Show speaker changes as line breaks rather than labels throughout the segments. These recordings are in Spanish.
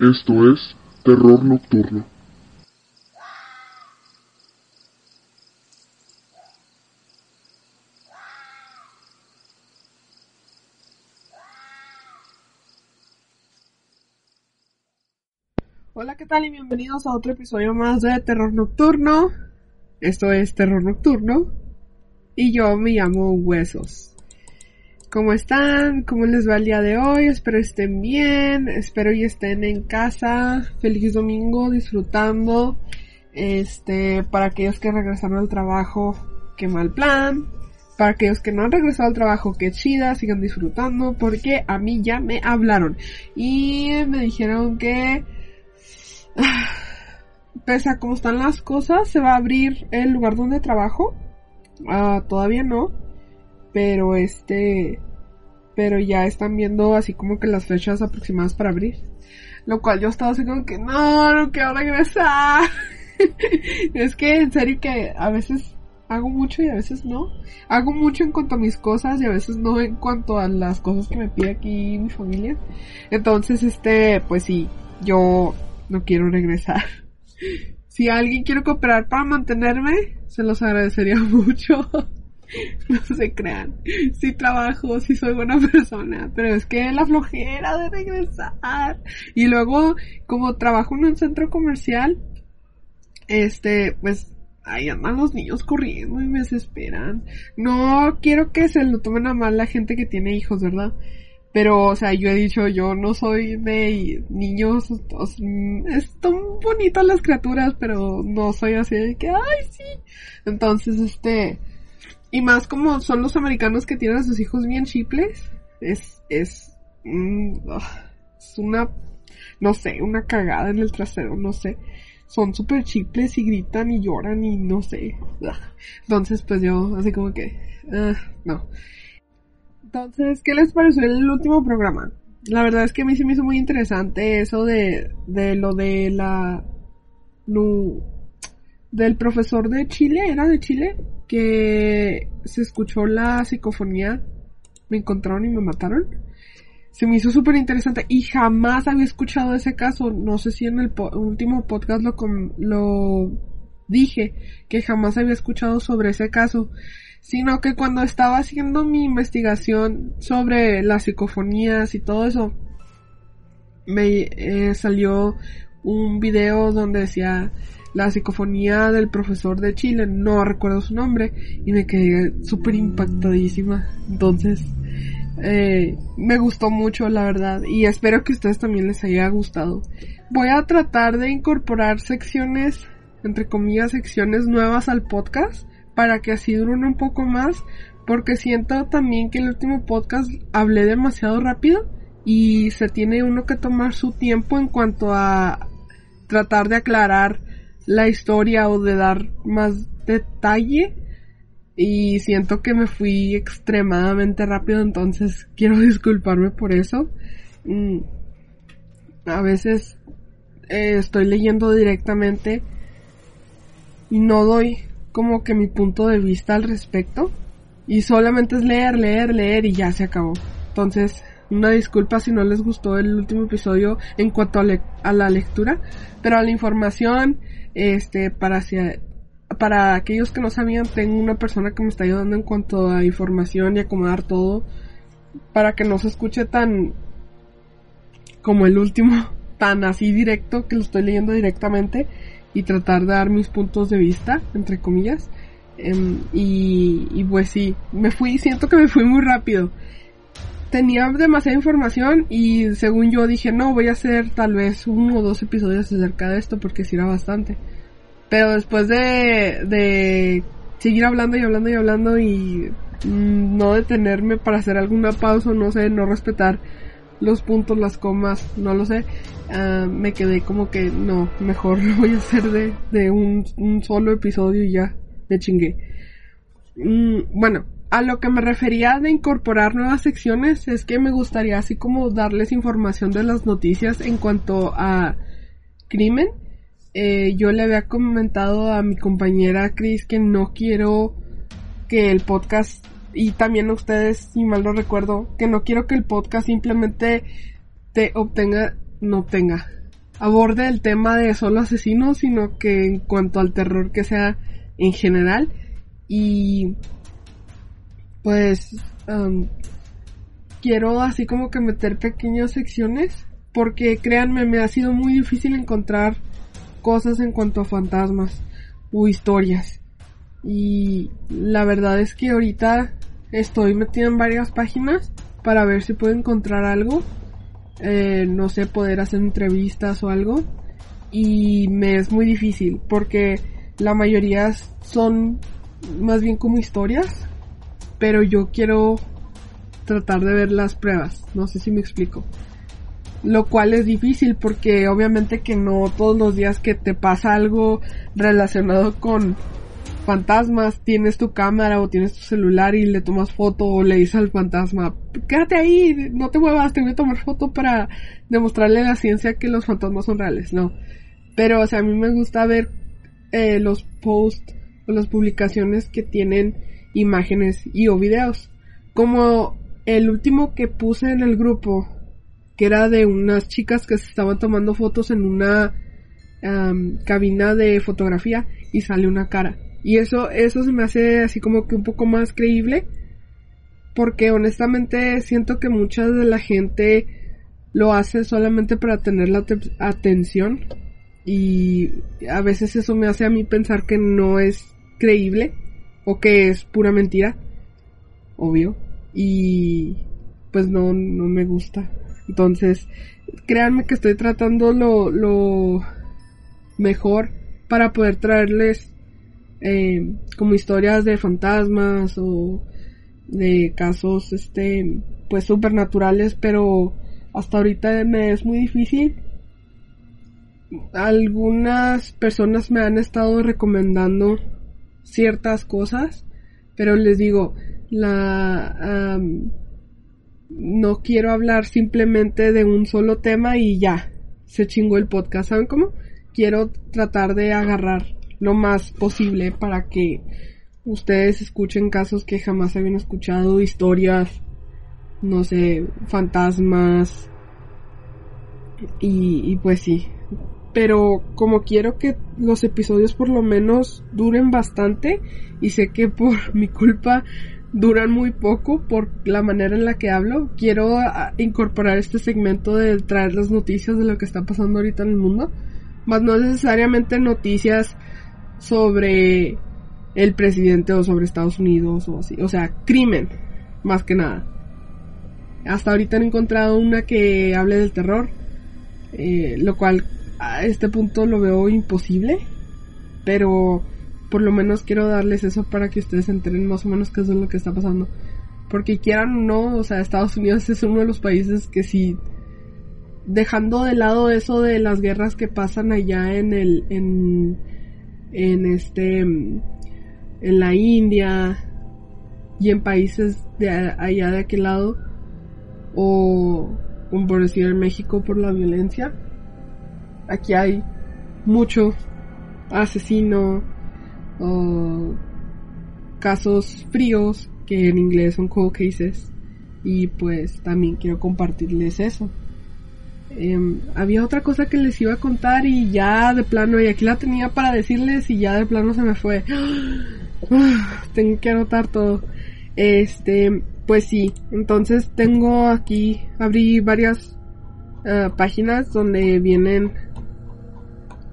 Esto es Terror Nocturno.
Hola, ¿qué tal? Y bienvenidos a otro episodio más de Terror Nocturno. Esto es Terror Nocturno. Y yo me llamo Huesos. ¿Cómo están? ¿Cómo les va el día de hoy? Espero estén bien. Espero y estén en casa. Feliz domingo, disfrutando. Este, para aquellos que regresaron al trabajo, qué mal plan. Para aquellos que no han regresado al trabajo, qué chida, sigan disfrutando. Porque a mí ya me hablaron. Y me dijeron que pese a cómo están las cosas, se va a abrir el lugar donde trabajo. Ah, todavía no. Pero este. Pero ya están viendo así como que las fechas aproximadas para abrir. Lo cual yo estaba así como que no, no quiero regresar. es que en serio que a veces hago mucho y a veces no. Hago mucho en cuanto a mis cosas y a veces no en cuanto a las cosas que me pide aquí mi familia. Entonces, este, pues sí, yo no quiero regresar. Si alguien quiere cooperar para mantenerme, se los agradecería mucho. No se crean. Sí trabajo, sí soy buena persona, pero es que la flojera de regresar. Y luego, como trabajo en un centro comercial, este, pues, ahí andan los niños corriendo y me desesperan. No quiero que se lo tomen a mal la gente que tiene hijos, ¿verdad? Pero, o sea, yo he dicho, yo no soy de niños, están bonitas las criaturas, pero no soy así de que, ay, sí. Entonces, este, y más como son los americanos que tienen a sus hijos bien chiples, es, es, mm, es una, no sé, una cagada en el trasero, no sé. Son súper chiples y gritan y lloran y no sé. Entonces, pues yo, así como que, uh, no. Entonces, ¿qué les pareció el último programa? La verdad es que a mí se me hizo muy interesante eso de, de lo de la... del profesor de Chile, ¿era de Chile? Que se escuchó la psicofonía, me encontraron y me mataron. Se me hizo súper interesante y jamás había escuchado ese caso. No sé si en el último podcast lo, lo dije, que jamás había escuchado sobre ese caso sino que cuando estaba haciendo mi investigación sobre las psicofonías y todo eso, me eh, salió un video donde decía la psicofonía del profesor de Chile, no recuerdo su nombre, y me quedé súper impactadísima. Entonces, eh, me gustó mucho, la verdad, y espero que a ustedes también les haya gustado. Voy a tratar de incorporar secciones, entre comillas, secciones nuevas al podcast para que así duren un poco más, porque siento también que el último podcast hablé demasiado rápido y se tiene uno que tomar su tiempo en cuanto a tratar de aclarar la historia o de dar más detalle y siento que me fui extremadamente rápido entonces quiero disculparme por eso mm, a veces eh, estoy leyendo directamente y no doy como que mi punto de vista al respecto. Y solamente es leer, leer, leer y ya se acabó. Entonces, una disculpa si no les gustó el último episodio en cuanto a, la lectura, pero a la información, este, para para aquellos que no sabían, tengo una persona que me está ayudando en cuanto a información y acomodar todo para que no se escuche tan como el último, tan así directo que lo estoy leyendo directamente y tratar de dar mis puntos de vista, entre comillas. Em, y, y pues sí, me fui, siento que me fui muy rápido. Tenía demasiada información y según yo dije, no, voy a hacer tal vez uno o dos episodios acerca de esto porque sí era bastante. Pero después de, de seguir hablando y hablando y hablando y mm, no detenerme para hacer alguna pausa, no sé, no respetar los puntos, las comas, no lo sé, ah, me quedé como que no, mejor lo voy a hacer de, de un, un, solo episodio y ya me chingué. Mm, bueno, a lo que me refería de incorporar nuevas secciones es que me gustaría así como darles información de las noticias en cuanto a crimen. Eh, yo le había comentado a mi compañera Chris que no quiero que el podcast y también a ustedes, si mal no recuerdo, que no quiero que el podcast simplemente te obtenga, no obtenga, aborde el tema de solo asesinos, sino que en cuanto al terror que sea en general. Y pues quiero así como que meter pequeñas secciones porque créanme me ha sido muy difícil encontrar cosas en cuanto a fantasmas o historias. Y la verdad es que ahorita estoy metida en varias páginas para ver si puedo encontrar algo eh, no sé poder hacer entrevistas o algo. Y me es muy difícil porque la mayoría son más bien como historias pero yo quiero tratar de ver las pruebas, no sé si me explico. Lo cual es difícil porque obviamente que no todos los días que te pasa algo relacionado con fantasmas, tienes tu cámara o tienes tu celular y le tomas foto o le dices al fantasma, quédate ahí, no te muevas, te voy a tomar foto para demostrarle a la ciencia que los fantasmas son reales, no. Pero, o sea, a mí me gusta ver eh, los posts o las publicaciones que tienen imágenes y o videos. Como el último que puse en el grupo, que era de unas chicas que se estaban tomando fotos en una cabina de fotografía y sale una cara. Y eso, eso se me hace así como que un poco más creíble. Porque honestamente siento que mucha de la gente lo hace solamente para tener la atención. Y a veces eso me hace a mí pensar que no es creíble o que es pura mentira, obvio, y pues no, no me gusta. Entonces, créanme que estoy tratando lo, lo mejor para poder traerles eh, como historias de fantasmas o de casos, este, pues supernaturales, pero hasta ahorita me es muy difícil. Algunas personas me han estado recomendando ciertas cosas, pero les digo, la no quiero hablar simplemente de un solo tema y ya, se chingó el podcast, ¿saben cómo? Quiero tratar de agarrar lo más posible para que ustedes escuchen casos que jamás habían escuchado, historias, no sé, fantasmas. Y, y pues sí, pero como quiero que los episodios por lo menos duren bastante y sé que por mi culpa duran muy poco por la manera en la que hablo, quiero ah, incorporar este segmento de traer las noticias de lo que está pasando ahorita en el mundo, más no necesariamente noticias sobre el presidente o sobre Estados Unidos o así, o sea, crimen, más que nada. Hasta ahorita he encontrado una que hable del terror, eh, lo cual a este punto lo veo imposible, pero por lo menos quiero darles eso para que ustedes enteren más o menos qué es lo que está pasando. Porque quieran no, o sea, Estados Unidos es uno de los países que si dejando de lado eso de las guerras que pasan allá en el en en este en la India y en países de allá de aquel lado o por decir en México por la violencia aquí hay mucho asesino o casos fríos que en inglés son cold cases y pues también quiero compartirles eso. Em, había otra cosa que les iba a contar y ya de plano, y aquí la tenía para decirles y ya de plano se me fue. tengo que anotar todo. Este, pues sí, entonces tengo aquí, abrí varias eh, páginas donde vienen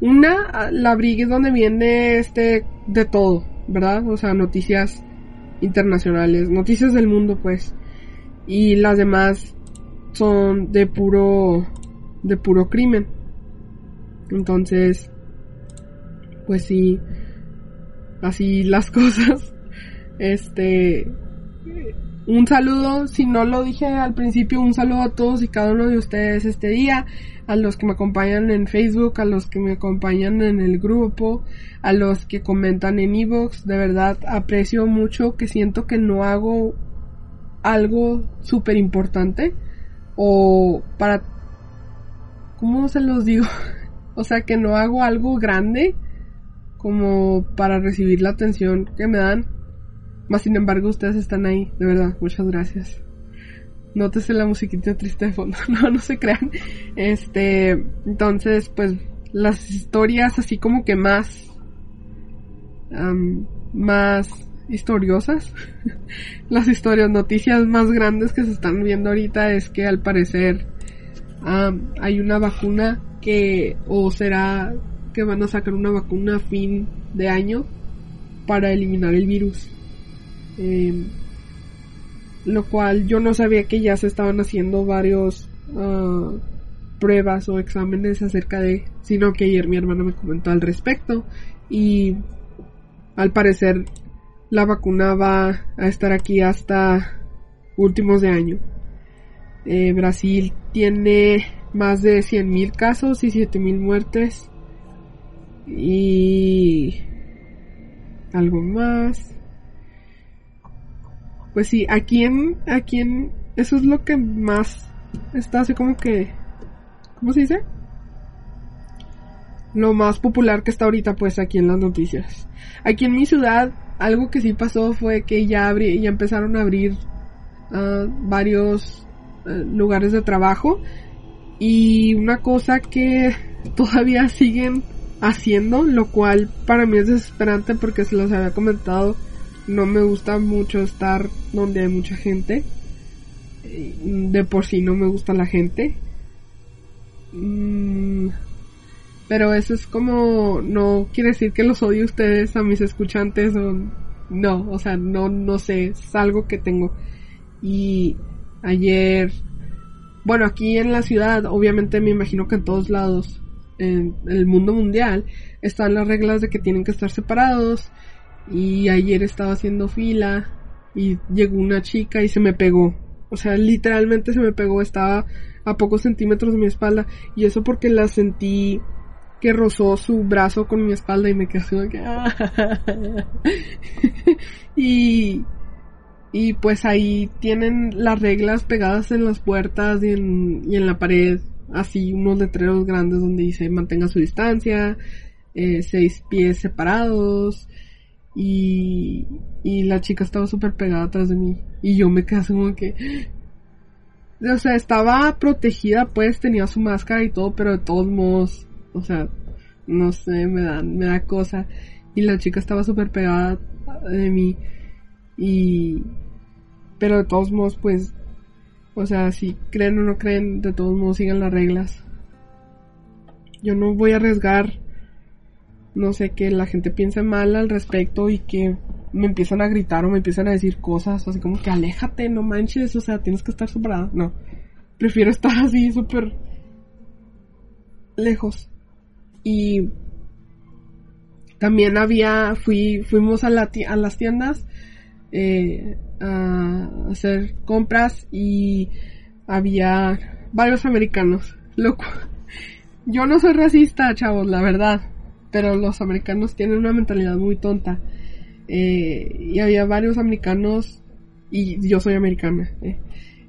una, la abrí donde viene este de todo, ¿verdad? O sea, noticias internacionales, noticias del mundo, pues. Y las demás son de puro, de puro crimen. Entonces, pues sí, así las cosas. Este, un saludo, si no lo dije al principio, un saludo a todos y cada uno de ustedes este día, a los que me acompañan en Facebook, a los que me acompañan en el grupo, a los que comentan en Evox, de verdad aprecio mucho que siento que no hago algo súper importante o para, ¿cómo se los digo? o sea, que no hago algo grande como para recibir la atención que me dan más sin embargo, ustedes están ahí, de verdad, muchas gracias. nótese la musiquita triste de fondo, no, no se crean. Este, entonces, pues, las historias así como que más, más historiosas, las historias, noticias más grandes que se están viendo ahorita es que al parecer hay una vacuna que, o será que van a sacar una vacuna a fin de año para eliminar el virus. Em, lo cual yo no sabía que ya se estaban haciendo varios ah, pruebas o exámenes acerca de, sino que ayer mi hermana me comentó al respecto y al parecer la vacuna va a estar aquí hasta últimos de año. Eh, Brasil tiene más de 100.000 casos y 7.000 muertes. Y algo más. Pues sí, aquí en, aquí en, eso es lo que más está así como que, ¿cómo se dice? Lo más popular que está ahorita pues aquí en las noticias. Aquí en mi ciudad, algo que sí pasó fue que ya, abrí, ya empezaron a abrir uh, varios uh, lugares de trabajo y una cosa que todavía siguen haciendo, lo cual para mí es desesperante porque se los había comentado, no me gusta mucho estar donde hay mucha gente. De por sí no me gusta la gente. Mm, pero eso es como, no quiere decir que los odie ustedes a mis escuchantes o no, o sea, no, no sé, es algo que tengo. Y ayer, bueno, aquí en la ciudad, obviamente me imagino que en todos lados, en el mundo mundial, están las reglas de que tienen que estar separados. Y ayer estaba haciendo fila y llegó una chica y se me pegó. O sea, literalmente se me pegó, estaba a pocos centímetros de mi espalda. Y eso porque la sentí que rozó su brazo con mi espalda y me quedé que... y, y pues ahí tienen las reglas pegadas en las puertas y en, y en la pared, así unos letreros grandes donde dice mantenga su distancia, eh, seis pies separados y, y la chica estaba súper pegada atrás de mí y yo me quedé como que... O sea, estaba protegida, pues tenía su máscara y todo, pero de todos modos o sea, no sé, me da, me da cosa. Y la chica estaba súper pegada de mí. Y... Pero de todos modos, pues... O sea, si creen o no creen, de todos modos sigan las reglas. Yo no voy a arriesgar, no sé, que la gente piense mal al respecto y que me empiezan a gritar o me empiezan a decir cosas así como que aléjate, no manches, o sea, tienes que estar superada. No, prefiero estar así súper lejos y también había, fui, fuimos a las tiendas eh, a hacer compras y había varios americanos. Loco. Yo no soy racista, chavos, la verdad. Pero los americanos tienen una mentalidad muy tonta. Eh, y había varios americanos, y yo soy americana, eh,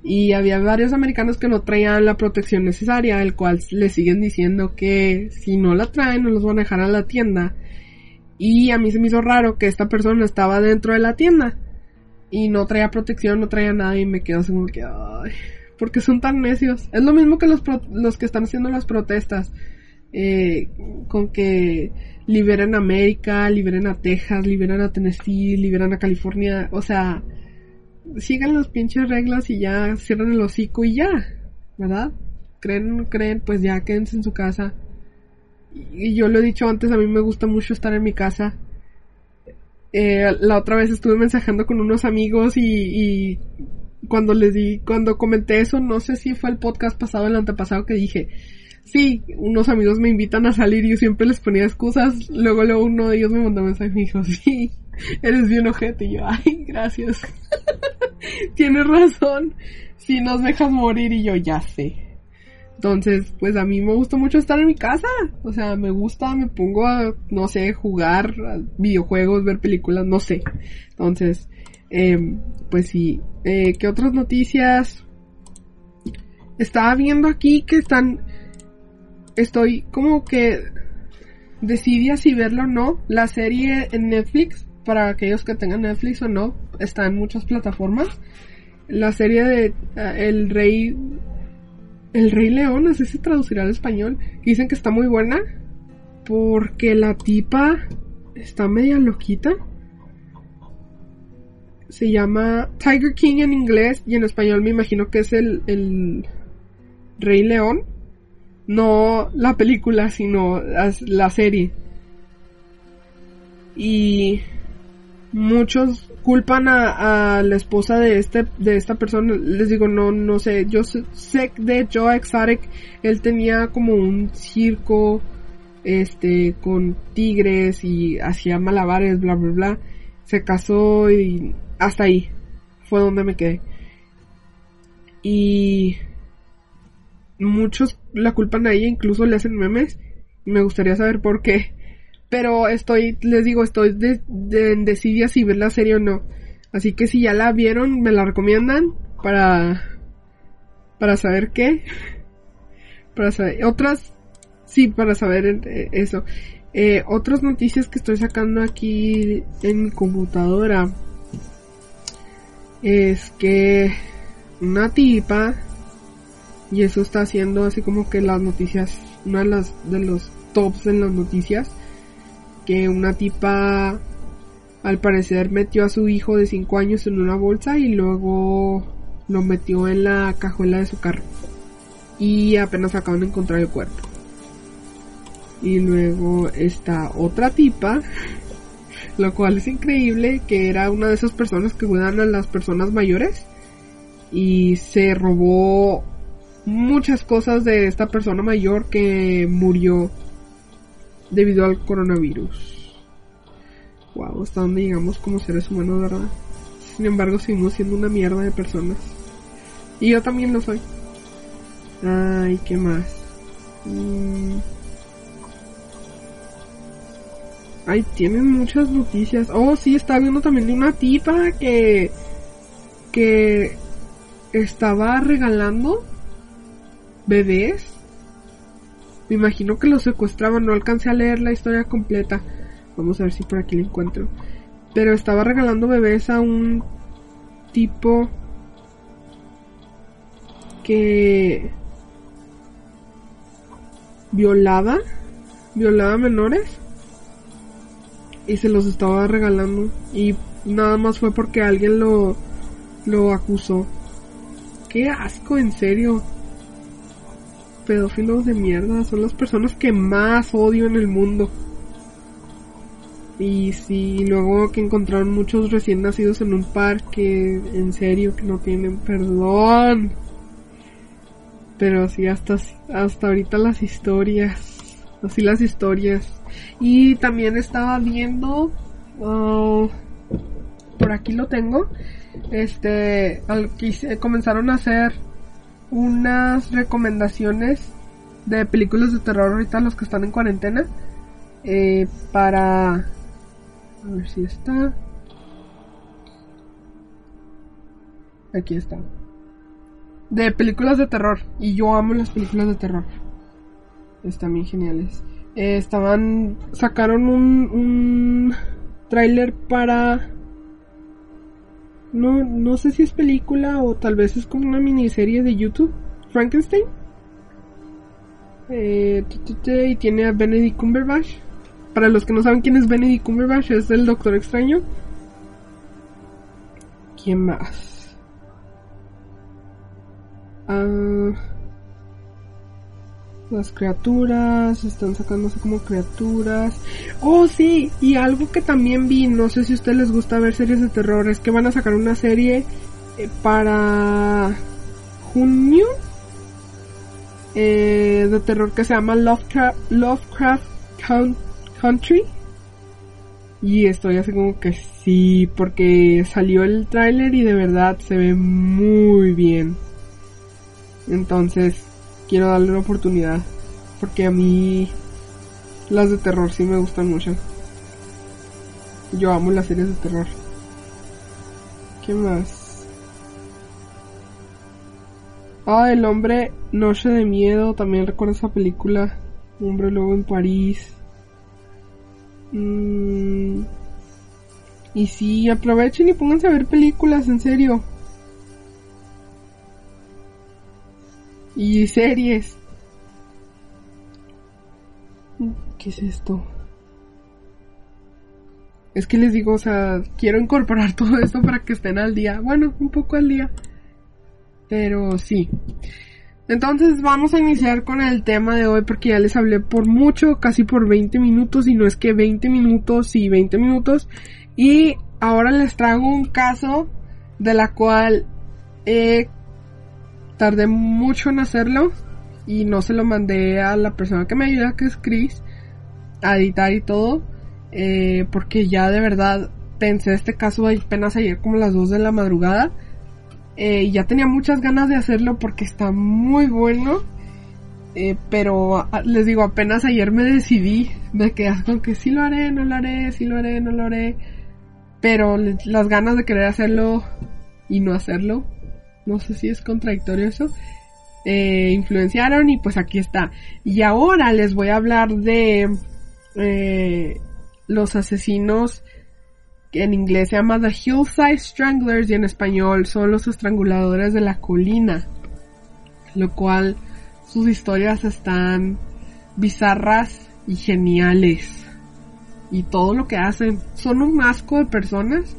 y había varios americanos que no traían la protección necesaria, el cual le siguen diciendo que si no la traen no los van a dejar a la tienda. Y a mí se me hizo raro que esta persona estaba dentro de la tienda y no traía protección, no traía nada y me quedo así como que, ay, porque son tan necios. Es lo mismo que los, los que están haciendo las protestas, eh, con que liberen a América, liberen a Texas, liberen a Tennessee, liberen a California, o sea, sigan las pinches reglas y ya cierran el hocico y ya, ¿verdad? Creen o no creen, pues ya quédense en su casa. Y yo lo he dicho antes, a mí me gusta mucho estar en mi casa. Eh, la otra vez estuve mensajando con unos amigos y, y cuando les di, cuando comenté eso, no sé si fue el podcast pasado o el antepasado que dije, sí, unos amigos me invitan a salir y yo siempre les ponía excusas. Luego, luego uno de ellos me mandó mensaje y me dijo, sí, eres bien ojete. Y yo, ay, gracias. Tienes razón. Si nos dejas morir y yo ya sé. Entonces, pues a mí me gusta mucho estar en mi casa. O sea, me gusta, me pongo a, no sé, jugar videojuegos, ver películas, no sé. Entonces, eh, pues sí. Eh, ¿Qué otras noticias? Estaba viendo aquí que están... Estoy como que decidí si verlo o no. La serie en Netflix para aquellos que tengan Netflix o no, está en muchas plataformas. la serie de ah, El Rey. El Rey León, sé si traducirá al español. Dicen que está muy buena. Porque la tipa está media loquita. Se llama Tiger King en inglés y en español me imagino que es el, el Rey León. No la película, sino la serie. Y muchos culpan a, la esposa de este de esta persona. Les digo no no sé. Yo sé, de Joe Exotic él tenía como un circo este con tigres y hacía malabares bla bla bla. Se casó y hasta ahí fue donde me quedé. Y muchos la culpan a ella incluso le hacen memes me gustaría saber por qué pero estoy, les digo, estoy de, en desidia si ver la serie o no. Así que si ya la vieron, me la recomiendan para, para saber qué. Para saber, otras, sí, para saber eh, eso. Eh, otras noticias que estoy sacando aquí en mi computadora es que una tipa, y eso está haciendo así como que las noticias, una de las, de los tops en las noticias, que una tipa al parecer metió a su hijo de 5 años en una bolsa y luego lo metió en la cajuela de su carro. Y apenas acaban de encontrar el cuerpo. Y luego está otra tipa, lo cual es increíble, que era una de esas personas que cuidan a las personas mayores. Y se robó muchas cosas de esta persona mayor que murió debido al coronavirus. Wow, hasta dónde llegamos como seres humanos, ¿verdad? Sin embargo, seguimos siendo una mierda de personas. Y yo también lo soy. Ay, ¿qué más? Mm. Ay, tienen muchas noticias. Oh, sí, estaba viendo también de una tipa que... que estaba regalando bebés me imagino que lo secuestraban, no alcancé a leer la historia completa. Vamos a ver si por aquí la encuentro. Pero estaba regalando bebés a un tipo que violaba, violaba menores y se los estaba regalando y nada más fue porque alguien lo lo acusó. Qué asco, en serio pedófilos de mierda son las personas que más odio en el mundo. Y sí, luego que encontraron muchos recién nacidos en un parque, en serio, que no tienen perdón. Pero sí, hasta, hasta ahorita las historias, así las historias. Y también estaba viendo, uh, por aquí lo tengo, este, comenzaron a hacer unas recomendaciones de películas de terror ahorita los que están en cuarentena eh, para a ver si está. Aquí está. De películas de terror y yo amo las películas de terror. Están bien geniales. Eh, estaban sacaron un un tráiler para no, no sé si es película o tal vez es como una miniserie de YouTube. Frankenstein. Eh, y tiene a Benedict Cumberbatch. Para los que no saben quién es Benedict Cumberbatch, es el Doctor Extraño. ¿Quién más? Ah, las criaturas, están sacándose como criaturas. Oh, sí, y algo que también vi, no sé si a ustedes les gusta ver series de terror, es que van a sacar una serie eh, para junio eh, de terror que se llama Lovecraft, Lovecraft Country. Y estoy así como que sí, porque salió el tráiler y de verdad se ve muy bien. Entonces, quiero darle una oportunidad. Porque a mí las de terror sí me gustan mucho. Yo amo las series de terror. ¿Qué más? Ah, el hombre Noche de Miedo. También recuerdo esa película. Hombre Lobo en París. Mm. Y sí, aprovechen y pónganse a ver películas, en serio. Y series. ¿Qué es esto? Es que les digo, o sea, quiero incorporar todo esto para que estén al día. Bueno, un poco al día. Pero sí. Entonces vamos a iniciar con el tema de hoy porque ya les hablé por mucho, casi por 20 minutos y no es que 20 minutos y 20 minutos. Y ahora les traigo un caso de la cual eh, tardé mucho en hacerlo y no se lo mandé a la persona que me ayuda, que es Chris, a editar y todo, eh, porque ya de verdad pensé este caso apenas ayer como las 2 de la madrugada eh, ya tenía muchas ganas de hacerlo porque está muy bueno. Eh, pero les digo, apenas ayer me decidí. Me quedé con que sí lo haré, no lo haré, sí lo haré, no lo haré. Pero las ganas de querer hacerlo y no hacerlo. No sé si es contradictorio eso. Eh, influenciaron y pues aquí está. Y ahora les voy a hablar de los asesinos que en inglés se llama The Hillside Stranglers y en español son los estranguladores de la colina. Lo cual sus historias están bizarras y geniales. Y todo lo que hacen son un asco de personas.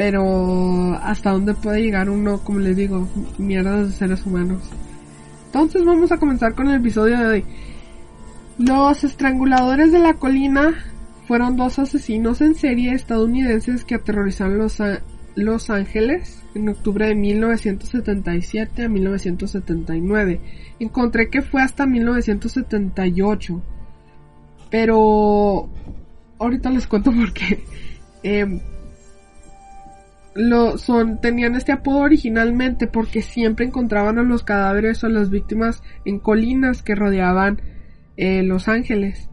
Pero hasta dónde puede llegar uno, como les digo, mierdas de seres humanos. Entonces vamos a comenzar con el episodio de hoy. Los estranguladores de la colina fueron dos asesinos en serie estadounidenses que aterrorizaron los, los Ángeles en octubre de 1977 a 1979. Encontré que fue hasta 1978. Pero ahorita les cuento por qué. Em, lo, son, tenían este apodo originalmente porque siempre encontraban a los cadáveres o a las víctimas en colinas que rodeaban eh, Los Ángeles.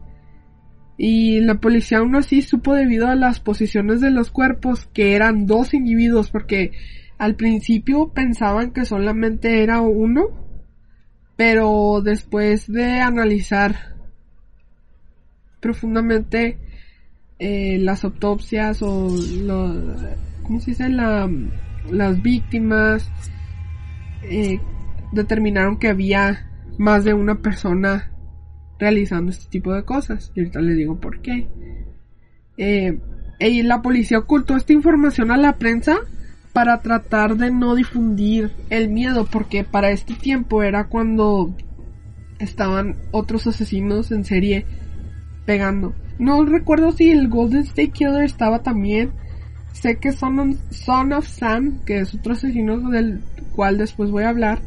Y la policía aún así supo debido a las posiciones de los cuerpos que eran dos individuos porque al principio pensaban que solamente era uno pero después de analizar profundamente eh, las autopsias o los, ¿cómo se dice? La, las víctimas eh, determinaron que había más de una persona realizando este tipo de cosas. Y ahorita les digo por qué. Eh, y la policía ocultó esta información a la prensa para tratar de no difundir el miedo, porque para este tiempo era cuando estaban otros asesinos en serie pegando. No recuerdo si el Golden State Killer estaba también. Sé que Son, Son of Sam, que es otro asesino del cual después voy a hablar,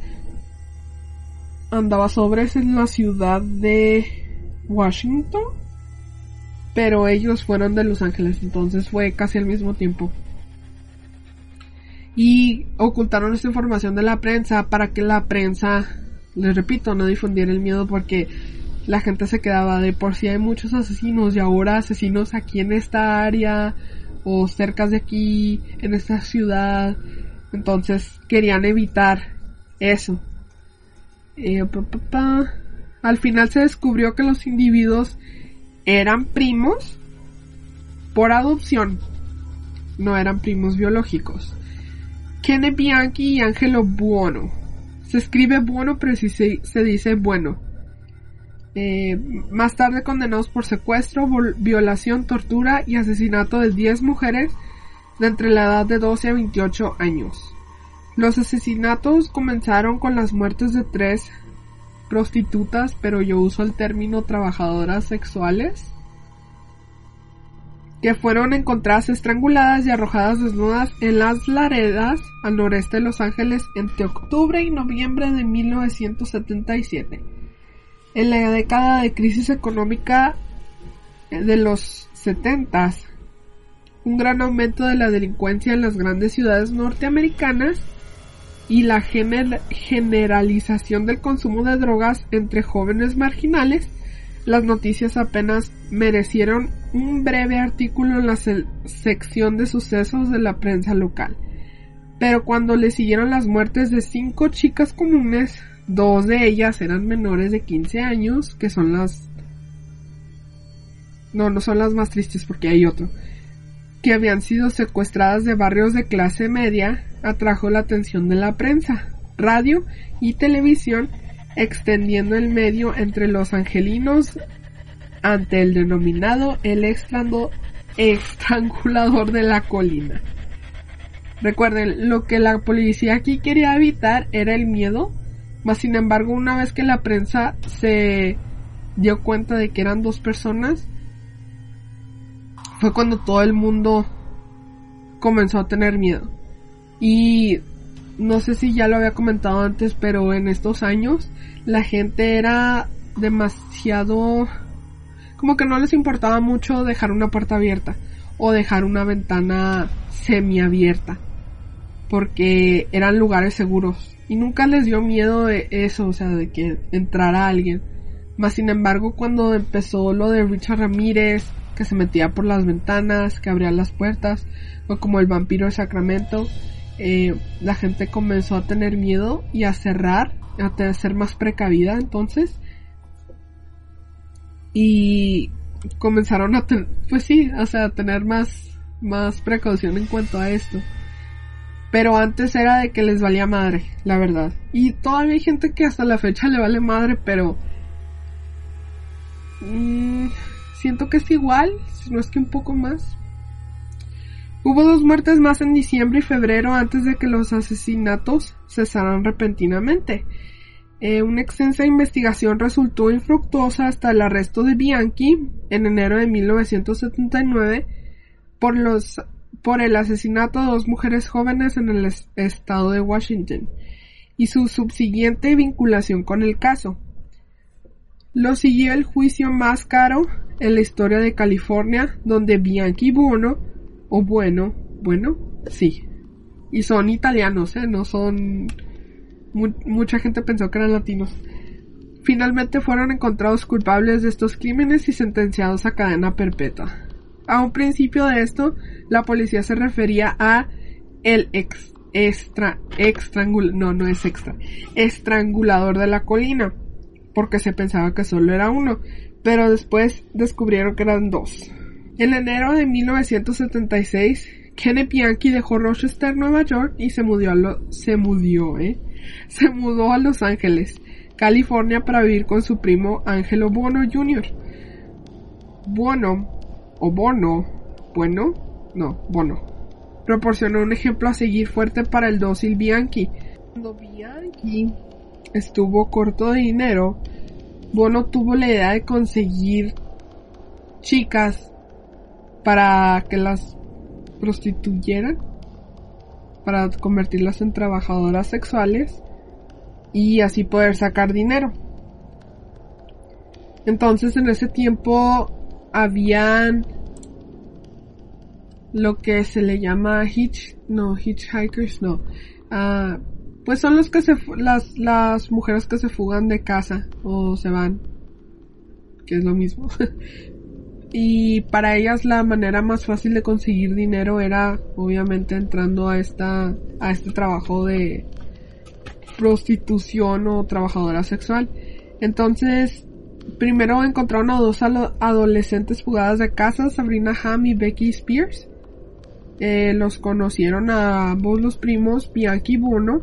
andaba sobres en la ciudad de Washington, pero ellos fueron de Los Ángeles, entonces fue casi al mismo tiempo. Y ocultaron esta información de la prensa para que la prensa, les repito, no difundiera el miedo porque la gente se quedaba de por si hay muchos asesinos y ahora asesinos aquí en esta área o cerca de aquí, en esta ciudad. Entonces querían evitar eso. Eh, Al final se descubrió que los individuos eran primos por adopción, no eran primos biológicos. Kenneth Bianchi y Angelo Buono. Se escribe Buono, pero si se, dice bueno. Eh, más tarde condenados por secuestro, violación, tortura y asesinato de 10 mujeres de entre la edad de 12 a 28 años. Los asesinatos comenzaron con las muertes de tres prostitutas, pero yo uso el término trabajadoras sexuales, que fueron encontradas estranguladas y arrojadas desnudas en las laredas al noreste de Los Ángeles entre octubre y noviembre de 1977. En la década de crisis económica de los 70, un gran aumento de la delincuencia en las grandes ciudades norteamericanas y la generalización del consumo de drogas entre jóvenes marginales, las noticias apenas merecieron un breve artículo en la sección de sucesos de la prensa local. Pero cuando le siguieron las muertes de cinco chicas comunes, dos de ellas eran menores de 15 años, que son las... No, no son las más tristes porque hay otro que habían sido secuestradas de barrios de clase media atrajo la atención de la prensa, radio y televisión, extendiendo el medio entre los angelinos ante el denominado el estrangulador de la colina. Recuerden, lo que la policía aquí quería evitar era el miedo, mas sin embargo una vez que la prensa se dio cuenta de que eran dos personas, fue cuando todo el mundo comenzó a tener miedo. Y no sé si ya lo había comentado antes, pero en estos años la gente era demasiado... como que no les importaba mucho dejar una puerta abierta o dejar una ventana semiabierta porque eran lugares seguros y nunca les dio miedo de eso, o sea, de que entrara alguien. Más sin embargo, cuando empezó lo de Richard Ramírez, que se metía por las ventanas, que abría las puertas, o como el vampiro de Sacramento, eh, la gente comenzó a tener miedo y a cerrar, a ser más precavida entonces. Y comenzaron a tener, pues sí, o sea, a tener más, más precaución en cuanto a esto. Pero antes era de que les valía madre, la verdad. Y todavía hay gente que hasta la fecha le vale madre, pero... Mm, siento que es igual, si no es que un poco más. Hubo dos muertes más en diciembre y febrero antes de que los asesinatos cesaran repentinamente. Eh, una extensa investigación resultó infructuosa hasta el arresto de Bianchi en enero de 1979 por los por el asesinato de dos mujeres jóvenes en el estado de Washington y su subsiguiente vinculación con el caso. Lo siguió el juicio más caro en la historia de California, donde Bianchi Buono, o bueno, bueno, sí, y son italianos, ¿eh? no son... mucha gente pensó que eran latinos. Finalmente fueron encontrados culpables de estos crímenes y sentenciados a cadena perpetua. A un principio de esto, la policía se refería a el ex, extra, no, no es extra, estrangulador de la colina, porque se pensaba que solo era uno, pero después descubrieron que eran dos. En enero de 1976, Kenneth Bianchi dejó Rochester, Nueva York y se mudó a se mudó, ¿eh? Se mudó a Los Ángeles, California para vivir con su primo Angelo Bono Jr. Bono o Bono, bueno, no, Bono, proporcionó un ejemplo a seguir fuerte para el dócil Bianchi. Cuando Bianchi estuvo corto de dinero, Bono tuvo la idea de conseguir chicas para que las prostituyeran, para convertirlas en trabajadoras sexuales y así poder sacar dinero. Entonces en ese tiempo habían lo que se le llama hitch, no, hitchhikers, no. Ah, pues son los que se, las, las mujeres que se fugan de casa o se van, que es lo mismo. y para ellas la manera más fácil de conseguir dinero era obviamente entrando a esta, a este trabajo de prostitución o trabajadora sexual. Entonces, Primero encontraron a dos adolescentes fugadas de casa, Sabrina Ham y Becky Spears. Eh, los conocieron a ambos los primos, Bianchi y Bono.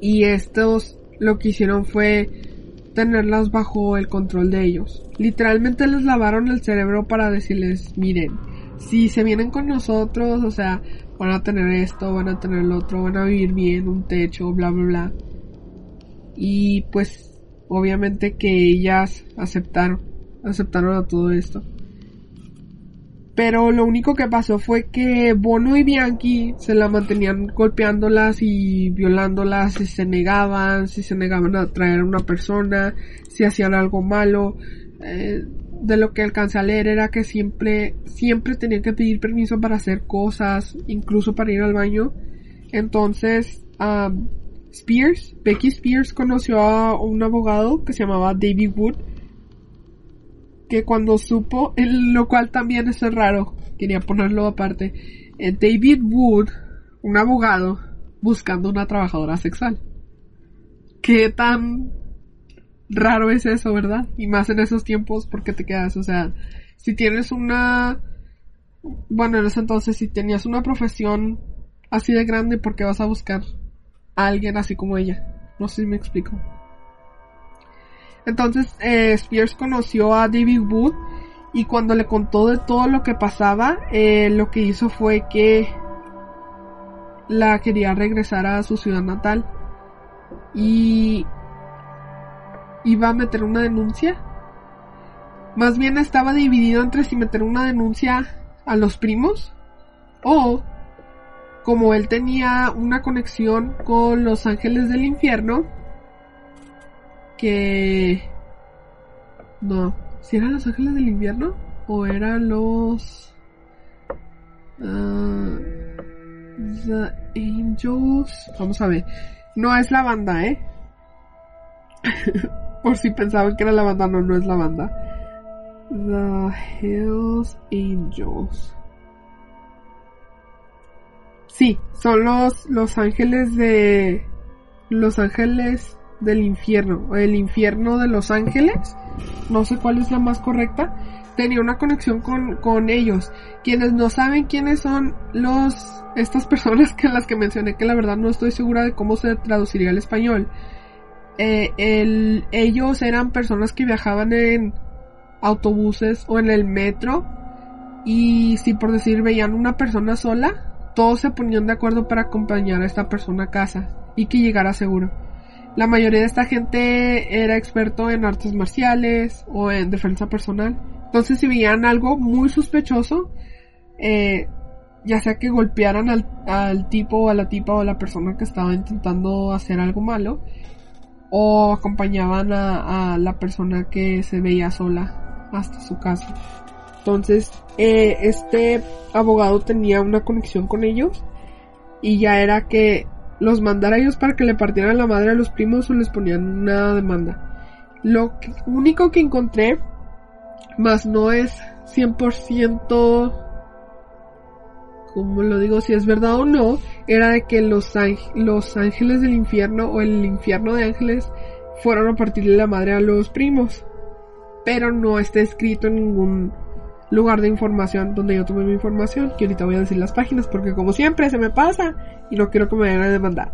Y estos lo que hicieron fue tenerlas bajo el control de ellos. Literalmente les lavaron el cerebro para decirles, miren, si se vienen con nosotros, o sea, van a tener esto, van a tener lo otro, van a vivir bien, un techo, bla, bla, bla. Y pues obviamente que ellas aceptaron, aceptaron a todo esto. Pero lo único que pasó fue que Bono y Bianchi se la mantenían golpeándolas y violándolas si se negaban, si se negaban a traer a una persona, si hacían algo malo. Eh, de lo que alcancé a leer era que siempre, siempre tenían que pedir permiso para hacer cosas, incluso para ir al baño. Entonces, Spears, Becky Spears conoció a un abogado que se llamaba David Wood, que cuando supo, lo cual también es raro, quería ponerlo aparte, eh, David Wood, un abogado, buscando una trabajadora sexual. Qué tan raro es eso, ¿verdad? Y más en esos tiempos porque te quedas, o sea, si tienes una, bueno, en ese entonces, si tenías una profesión así de grande, ¿por qué vas a buscar alguien así como ella. No sé si me explico. Entonces eh, Spears conoció a David Wood y cuando le contó de todo lo que pasaba, eh, lo que hizo fue que la quería regresar a su ciudad natal y iba a meter una denuncia. Más bien estaba dividido entre si meter una denuncia a los primos o como él tenía una conexión con los ángeles del infierno que no si eran los ángeles del invierno o eran los uh, the angels vamos a ver. No es la banda eh por si pensaban que era la banda no no es la banda. The Hells Angels sí son los los ángeles de los ángeles del infierno, el infierno de los ángeles, no sé cuál es la más correcta, tenía una conexión con, con ellos. Quienes no saben quiénes son los, estas personas que las que mencioné, que la verdad no estoy segura de cómo se traduciría al español. Eh, el, ellos eran personas que viajaban en autobuses o en el metro y si por decir veían una persona sola, todos se ponían de acuerdo para acompañar a esta persona a casa y que llegara seguro. La mayoría de esta gente era experto en artes marciales o en defensa personal. Entonces si veían algo muy sospechoso, eh, ya sea que golpearan al, tipo o a la tipa o a la persona que estaba intentando hacer algo malo, o acompañaban a, la persona que se veía sola hasta su casa. Entonces, eh, este abogado tenía una conexión con ellos y ya era que los mandara ellos para que le partieran la madre a los primos o les ponían una demanda. Lo único que encontré, más no es 100% como lo digo, si es verdad o no, era de que los, los ángeles del infierno o el infierno de ángeles fueron a partirle la madre a los primos. Pero no está escrito en ningún lugar de información donde yo tomé mi información, que ahorita voy a decir las páginas porque como siempre se me pasa y no quiero que me vayan a demandar.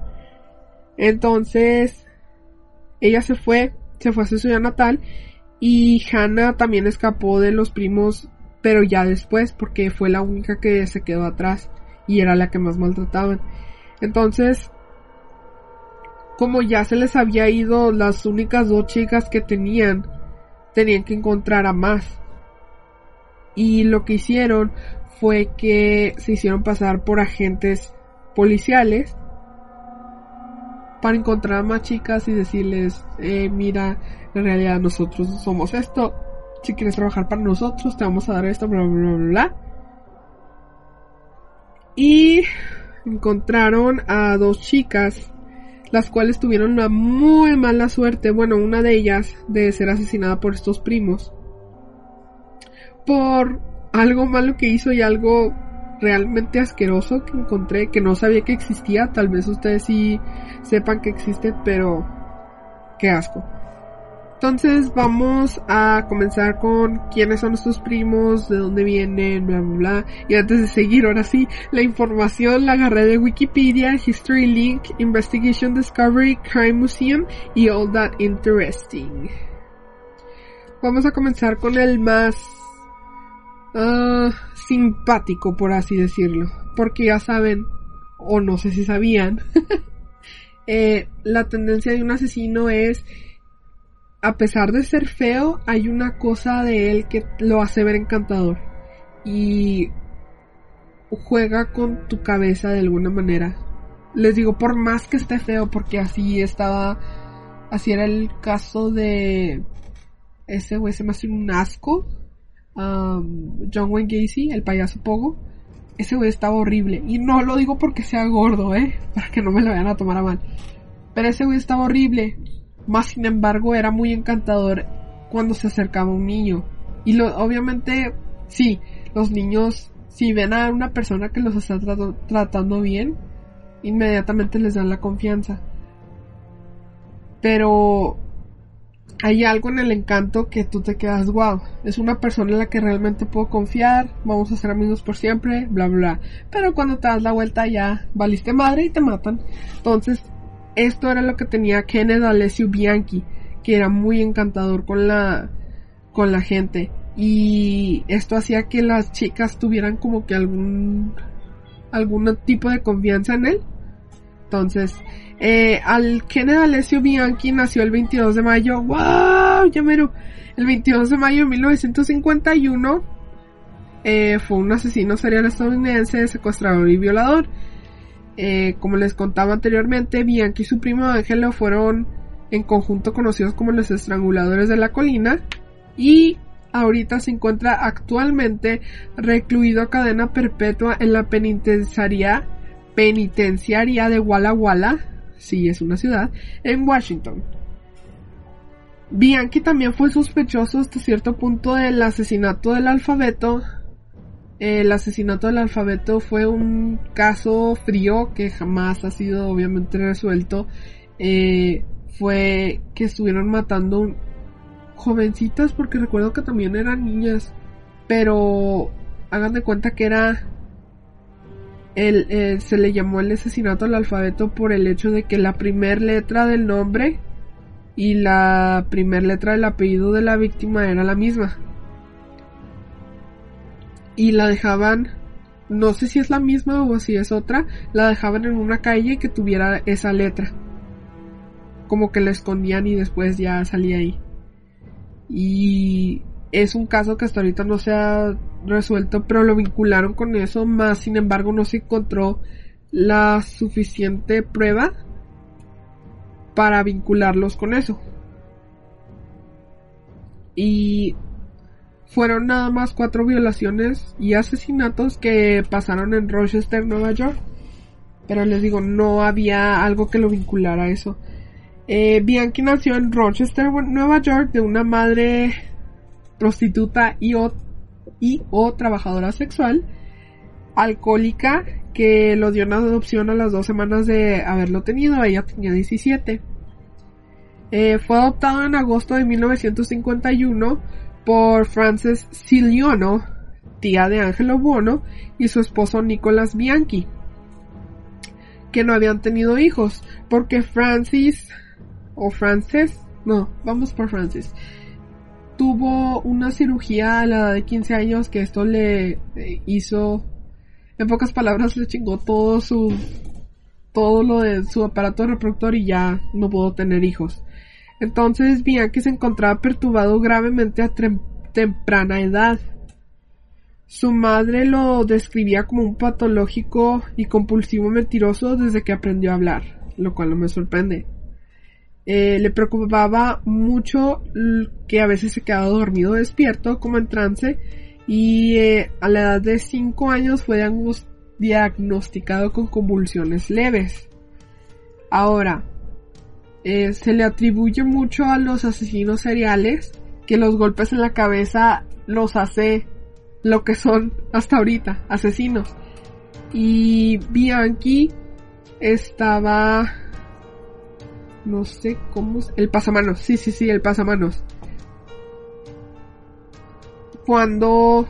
Entonces, ella se fue, se fue a su ciudad natal y Hannah también escapó de los primos, pero ya después porque fue la única que se quedó atrás y era la que más maltrataban. Entonces, como ya se les había ido las únicas dos chicas que tenían, tenían que encontrar a más. Y lo que hicieron fue que se hicieron pasar por agentes policiales para encontrar a más chicas y decirles, eh, mira, en realidad nosotros somos esto, si quieres trabajar para nosotros, te vamos a dar esto, bla, bla, bla, bla. Y encontraron a dos chicas, las cuales tuvieron una muy mala suerte, bueno, una de ellas de ser asesinada por estos primos por algo malo que hizo y algo realmente asqueroso que encontré que no sabía que existía. Tal vez ustedes sí sepan que existe, pero qué asco. Entonces vamos a comenzar con quiénes son estos primos, de dónde vienen, bla bla bla. Y antes de seguir, ahora sí, la información la agarré de Wikipedia, History Link, Investigation Discovery, Crime Museum y All That Interesting. Vamos a comenzar con el más uh, simpático, por así decirlo. Porque ya saben, o no sé si sabían, eh, la tendencia de un asesino es, a pesar de ser feo, hay una cosa de él que lo hace ver encantador. Y juega con tu cabeza de alguna manera. Les digo, por más que esté feo, porque así estaba, así era el caso de ese güey, se me hace un asco um, John Wayne Gacy, el payaso Pogo, ese güey estaba horrible. Y no lo digo porque sea gordo, eh, para que no me lo vayan a tomar a mal. Pero ese güey estaba horrible. Más sin embargo, era muy encantador cuando se acercaba un niño. Y lo, obviamente, sí, los niños, si ven a una persona que los está tratando bien, inmediatamente les dan la confianza. Pero hay algo en el encanto que tú te quedas, wow, es una persona en la que realmente puedo confiar, vamos a ser amigos por siempre, bla, bla. Pero cuando te das la vuelta ya valiste madre y te matan. Entonces, esto era lo que tenía Kenneth Alessio Bianchi, que era muy encantador con la, con la gente. Y esto hacía que las chicas tuvieran como que algún, algún tipo de confianza en él. Entonces, eh, al Kenneth Alessio Bianchi nació el 22 de mayo, wow, ya mero, el 22 de mayo de 1951, eh, fue un asesino serial estadounidense, secuestrador y violador. Eh, como les contaba anteriormente, Bianchi y su primo Angelo fueron en conjunto conocidos como los estranguladores de la colina y ahorita se encuentra actualmente recluido a cadena perpetua en la penitenciaria penitenciaria de Walla Walla, si es una ciudad, en Washington. Bianchi también fue sospechoso hasta cierto punto del asesinato del alfabeto. El asesinato del alfabeto fue un caso frío que jamás ha sido obviamente resuelto. Eh, fue que estuvieron matando jovencitas porque recuerdo que también eran niñas. Pero hagan de cuenta que era el, eh, se le llamó el asesinato al alfabeto por el hecho de que la primera letra del nombre y la primera letra del apellido de la víctima era la misma. Y la dejaban, no sé si es la misma o si es otra, la dejaban en una calle que tuviera esa letra. Como que la escondían y después ya salía ahí. Y es un caso que hasta ahorita no se ha resuelto, pero lo vincularon con eso, más sin embargo no se encontró la suficiente prueba para vincularlos con eso. Y fueron nada más cuatro violaciones y asesinatos que pasaron en Rochester, Nueva York. Pero les digo, no había algo que lo vinculara a eso. Eh, Bianchi nació en Rochester, Nueva York, de una madre prostituta y o, y o trabajadora sexual, alcohólica, que lo dio en adopción a las dos semanas de haberlo tenido, ella tenía 17. Eh, fue adoptado en agosto de 1951 por Frances Siliono, tía de Angelo Buono, y su esposo Nicolas Bianchi, que no habían tenido hijos, porque Francis, o Frances, no, vamos por Francis, tuvo una cirugía a la edad de 15 años que esto le eh, hizo, en pocas palabras, le chingó todo su, todo lo de su aparato reproductor y ya no pudo tener hijos. Entonces que se encontraba perturbado gravemente a temprana edad. Su madre lo describía como un patológico y compulsivo mentiroso desde que aprendió a hablar, lo cual no me sorprende. Eh, le preocupaba mucho que a veces se quedaba dormido despierto, como en trance, y eh, a la edad de 5 años fue diagnosticado con convulsiones leves. Ahora, eh, se le atribuye mucho a los asesinos seriales que los golpes en la cabeza los hace lo que son hasta ahorita, asesinos. Y Bianchi estaba no sé cómo. El pasamanos, sí, sí, sí, el pasamanos. Cuando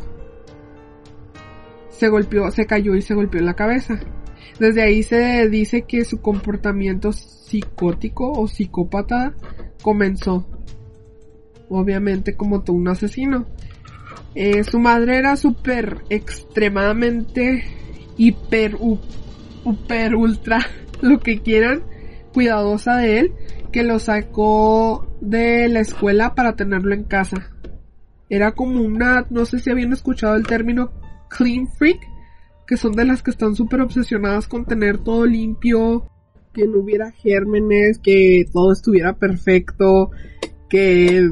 se golpeó, se cayó y se golpeó en la cabeza. Desde ahí se dice que su comportamiento psicótico o psicópata comenzó. Obviamente como todo un asesino. Eh, su madre era súper extremadamente hiper, super, ultra, lo que quieran cuidadosa de él que lo sacó de la escuela para tenerlo en casa. Era como una, no sé si habían escuchado el término clean freak, que son de las que están súper obsesionadas con tener todo limpio, que no hubiera gérmenes, que todo estuviera perfecto, que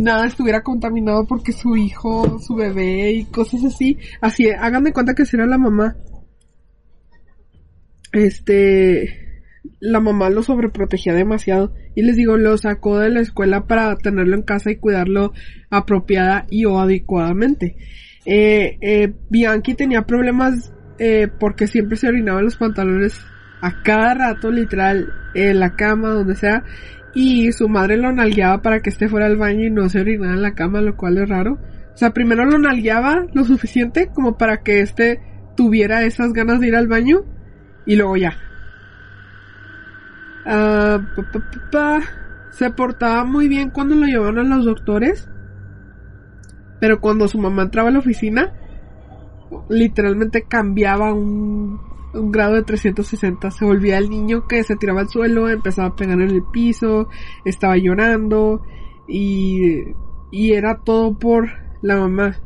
nada estuviera contaminado porque su hijo, su bebé y cosas así. Así, háganme cuenta que será la mamá. Este, la mamá lo sobreprotegía demasiado y les digo, lo sacó de la escuela para tenerlo en casa y cuidarlo apropiada y o adecuadamente. Eh, eh, Bianchi tenía problemas eh, porque siempre se orinaba los pantalones a cada rato, literal, en la cama, donde sea, y su madre lo nalgueaba para que esté fuera del baño y no se orinara en la cama, lo cual es raro. O sea, primero lo nalgueaba lo suficiente como para que este tuviera esas ganas de ir al baño y luego ya, Ah, se portaba muy bien cuando lo llevaban a los doctores. Pero cuando su mamá entraba a la oficina, literalmente cambiaba un, un grado de 360. Se volvía el niño que se tiraba al suelo, empezaba a pegar en el piso, estaba llorando y, y era todo por la mamá.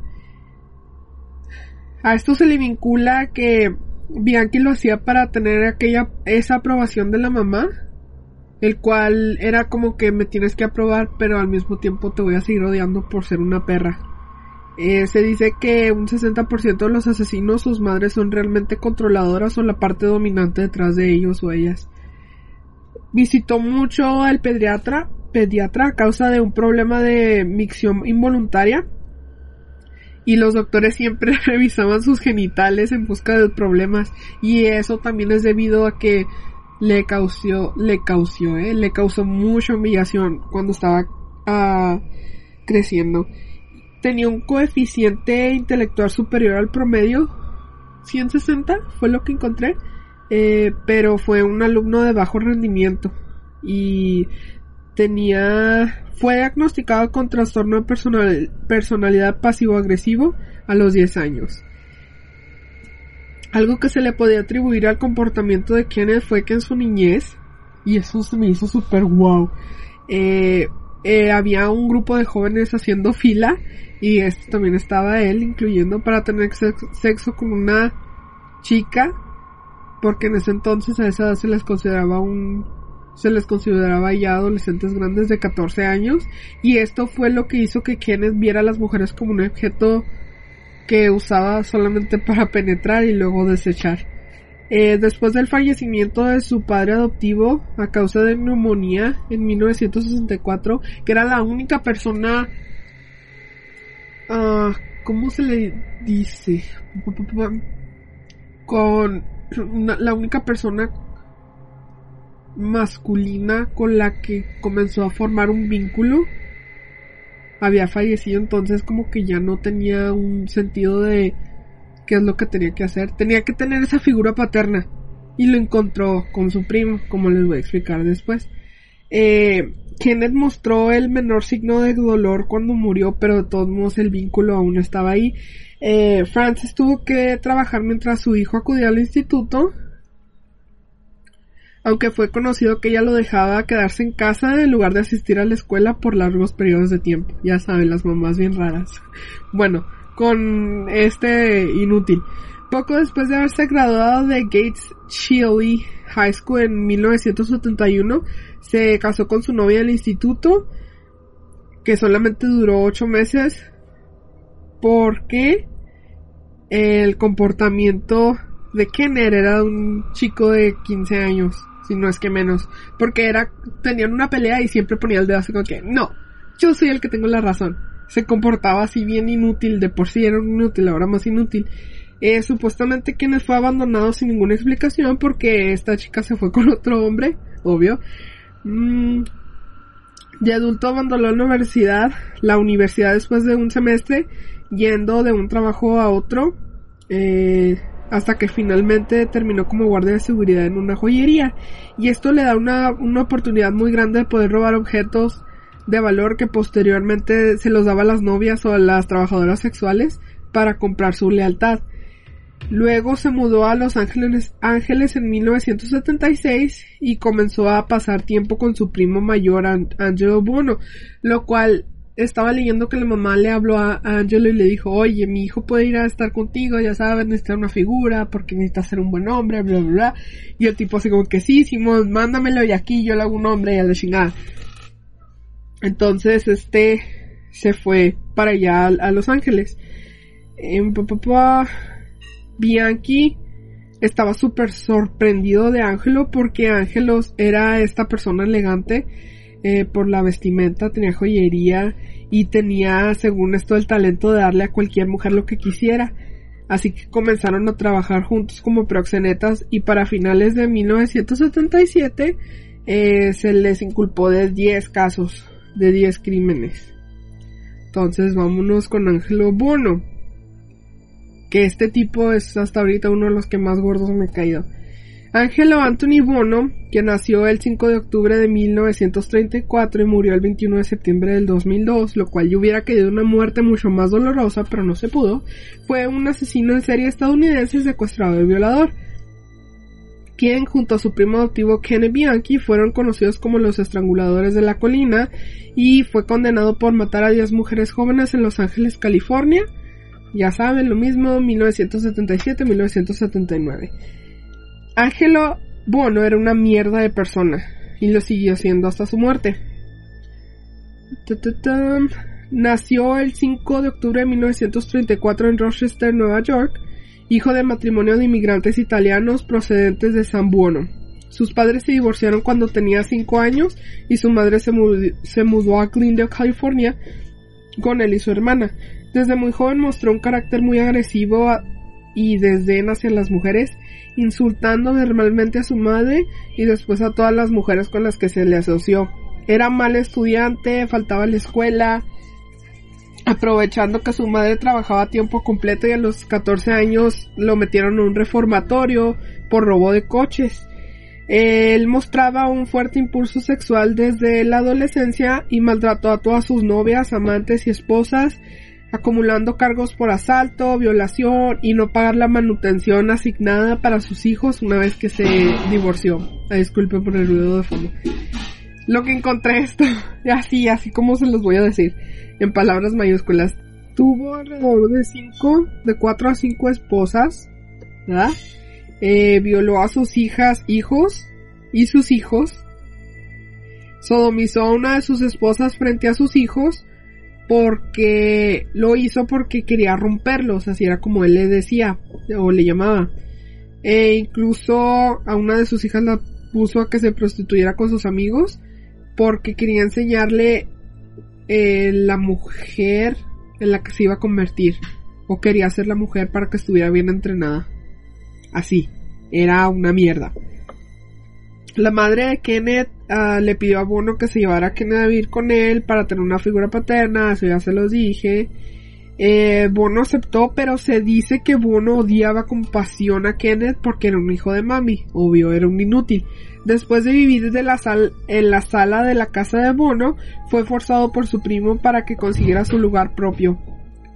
A esto se le vincula que Bianchi lo hacía para tener aquella, esa aprobación de la mamá, el cual era como que me tienes que aprobar, pero al mismo tiempo te voy a seguir odiando por ser una perra. Eh, se dice que un 60% de los asesinos, sus madres son realmente controladoras o la parte dominante detrás de ellos o ellas. Visitó mucho al pediatra, pediatra a causa de un problema de micción involuntaria y los doctores siempre revisaban sus genitales en busca de problemas y eso también es debido a que le causó, le causó, eh, le causó mucha humillación cuando estaba ah, creciendo. Tenía un coeficiente intelectual superior al promedio, 160 fue lo que encontré, eh, pero fue un alumno de bajo rendimiento y tenía fue diagnosticado con trastorno de personalidad pasivo-agresivo a los 10 años. Algo que se le podía atribuir al comportamiento de Kenneth fue que en su niñez, y eso se me hizo súper wow, eh, eh, había un grupo de jóvenes haciendo fila y esto también estaba él incluyendo para tener sexo con una chica porque en ese entonces a esa edad se les consideraba un se les consideraba ya adolescentes grandes de 14 años y esto fue lo que hizo que Kenneth viera a las mujeres como un objeto que usaba solamente para penetrar y luego desechar. Eh, después del fallecimiento de su padre adoptivo a causa de neumonía en 1964, que era la única persona, uh, ¿cómo se le dice? Con la única persona masculina con la que comenzó a formar un vínculo había fallecido entonces como que ya no tenía un sentido de qué es lo que tenía que hacer. Tenía que tener esa figura paterna y lo encontró con su primo como les voy a explicar después. Eh, Kenneth mostró el menor signo de dolor cuando murió pero de todos modos el vínculo aún estaba ahí. Eh, Francis tuvo que trabajar mientras su hijo acudía al instituto aunque fue conocido que ella lo dejaba quedarse en casa en lugar de asistir a la escuela por largos periodos de tiempo. Ya saben, las mamás bien raras. Bueno, con este inútil. Poco después de haberse graduado de Gates Chili High School en 1971, se casó con su novia del instituto, que solamente duró ocho meses, porque el comportamiento de Kenner era un chico de 15 años si no es que menos, porque era, tenían una pelea y siempre ponía el dedo así como que, no, yo soy el que tengo la razón. Se comportaba así bien inútil, de por sí era inútil, ahora más inútil. Eh, supuestamente quienes fue abandonado sin ninguna explicación porque esta chica se fue con otro hombre, obvio. Mm, de adulto abandonó la universidad, la universidad después de un semestre, yendo de un trabajo a otro. Eh, hasta que finalmente terminó como guardia de seguridad en una joyería. Y esto le da una, una oportunidad muy grande de poder robar objetos de valor que posteriormente se los daba a las novias o a las trabajadoras sexuales para comprar su lealtad. Luego se mudó a Los Ángeles, Ángeles en 1976 y comenzó a pasar tiempo con su primo mayor Angelo Bono, lo cual estaba leyendo que la mamá le habló a, Angelo y le dijo, oye, mi hijo puede ir a estar contigo, ya sabes, necesita una figura porque necesita ser un buen hombre, bla, bla, bla. Y el tipo así como que sí, Simón, mándamelo y aquí yo le hago un hombre y a la chingada. Entonces, este, se fue para allá a, Los Ángeles. En papá, Bianchi estaba súper sorprendido de Ángelo porque Ángelos era esta persona elegante eh, por la vestimenta, tenía joyería y tenía, según esto, el talento de darle a cualquier mujer lo que quisiera. Así que comenzaron a trabajar juntos como proxenetas y para finales de 1977 eh, se les inculpó de 10 casos, de 10 crímenes. Entonces vámonos con Ángelo Bono. Que este tipo es hasta ahorita uno de los que más gordos me ha caído. Angelo Anthony Bono, que nació el 5 de octubre de 1934 y murió el 21 de septiembre del 2002, lo cual yo hubiera querido una muerte mucho más dolorosa, pero no se pudo, fue un asesino en serie estadounidense secuestrado y violador, quien junto a su primo adoptivo Kenny Bianchi fueron conocidos como los estranguladores de la colina y fue condenado por matar a 10 mujeres jóvenes en Los Ángeles, California. Ya saben, lo mismo, 1977-1979. Angelo Bono era una mierda de persona y lo siguió siendo hasta su muerte. Nació el 5 de octubre de 1934 en Rochester, Nueva York, hijo de matrimonio de inmigrantes italianos procedentes de San Buono. Sus padres se divorciaron cuando tenía 5 años y su madre se, mudó a Glendale, California, con él y su hermana. Desde muy joven mostró un carácter muy agresivo y desdén hacia las mujeres insultando verbalmente a su madre y después a todas las mujeres con las que se le asoció. Era mal estudiante, faltaba a la escuela, aprovechando que su madre trabajaba a tiempo completo y a los 14 años lo metieron en un reformatorio por robo de coches. Él mostraba un fuerte impulso sexual desde la adolescencia y maltrató a todas sus novias, amantes y esposas acumulando cargos por asalto, violación y no pagar la manutención asignada para sus hijos una vez que se divorció. Ah, disculpe por el ruido de fondo. Lo que encontré esto, así, así como se los voy a decir, en palabras mayúsculas. Tuvo alrededor de cinco, de cuatro a cinco esposas, ¿verdad? Eh, violó a sus hijas, hijos y sus hijos. Sodomizó a una de sus esposas frente a sus hijos porque lo hizo porque quería romperlos, así era como él le decía o le llamaba. E incluso a una de sus hijas la puso a que se prostituyera con sus amigos porque quería enseñarle eh, la mujer en la que se iba a convertir o quería ser la mujer para que estuviera bien entrenada. Así, era una mierda. La madre de Kenneth uh, le pidió a Bono que se llevara a Kenneth a vivir con él para tener una figura paterna, eso ya se los dije. Eh, Bono aceptó, pero se dice que Bono odiaba con pasión a Kenneth porque era un hijo de mami, obvio, era un inútil. Después de vivir de la sal en la sala de la casa de Bono, fue forzado por su primo para que consiguiera su lugar propio.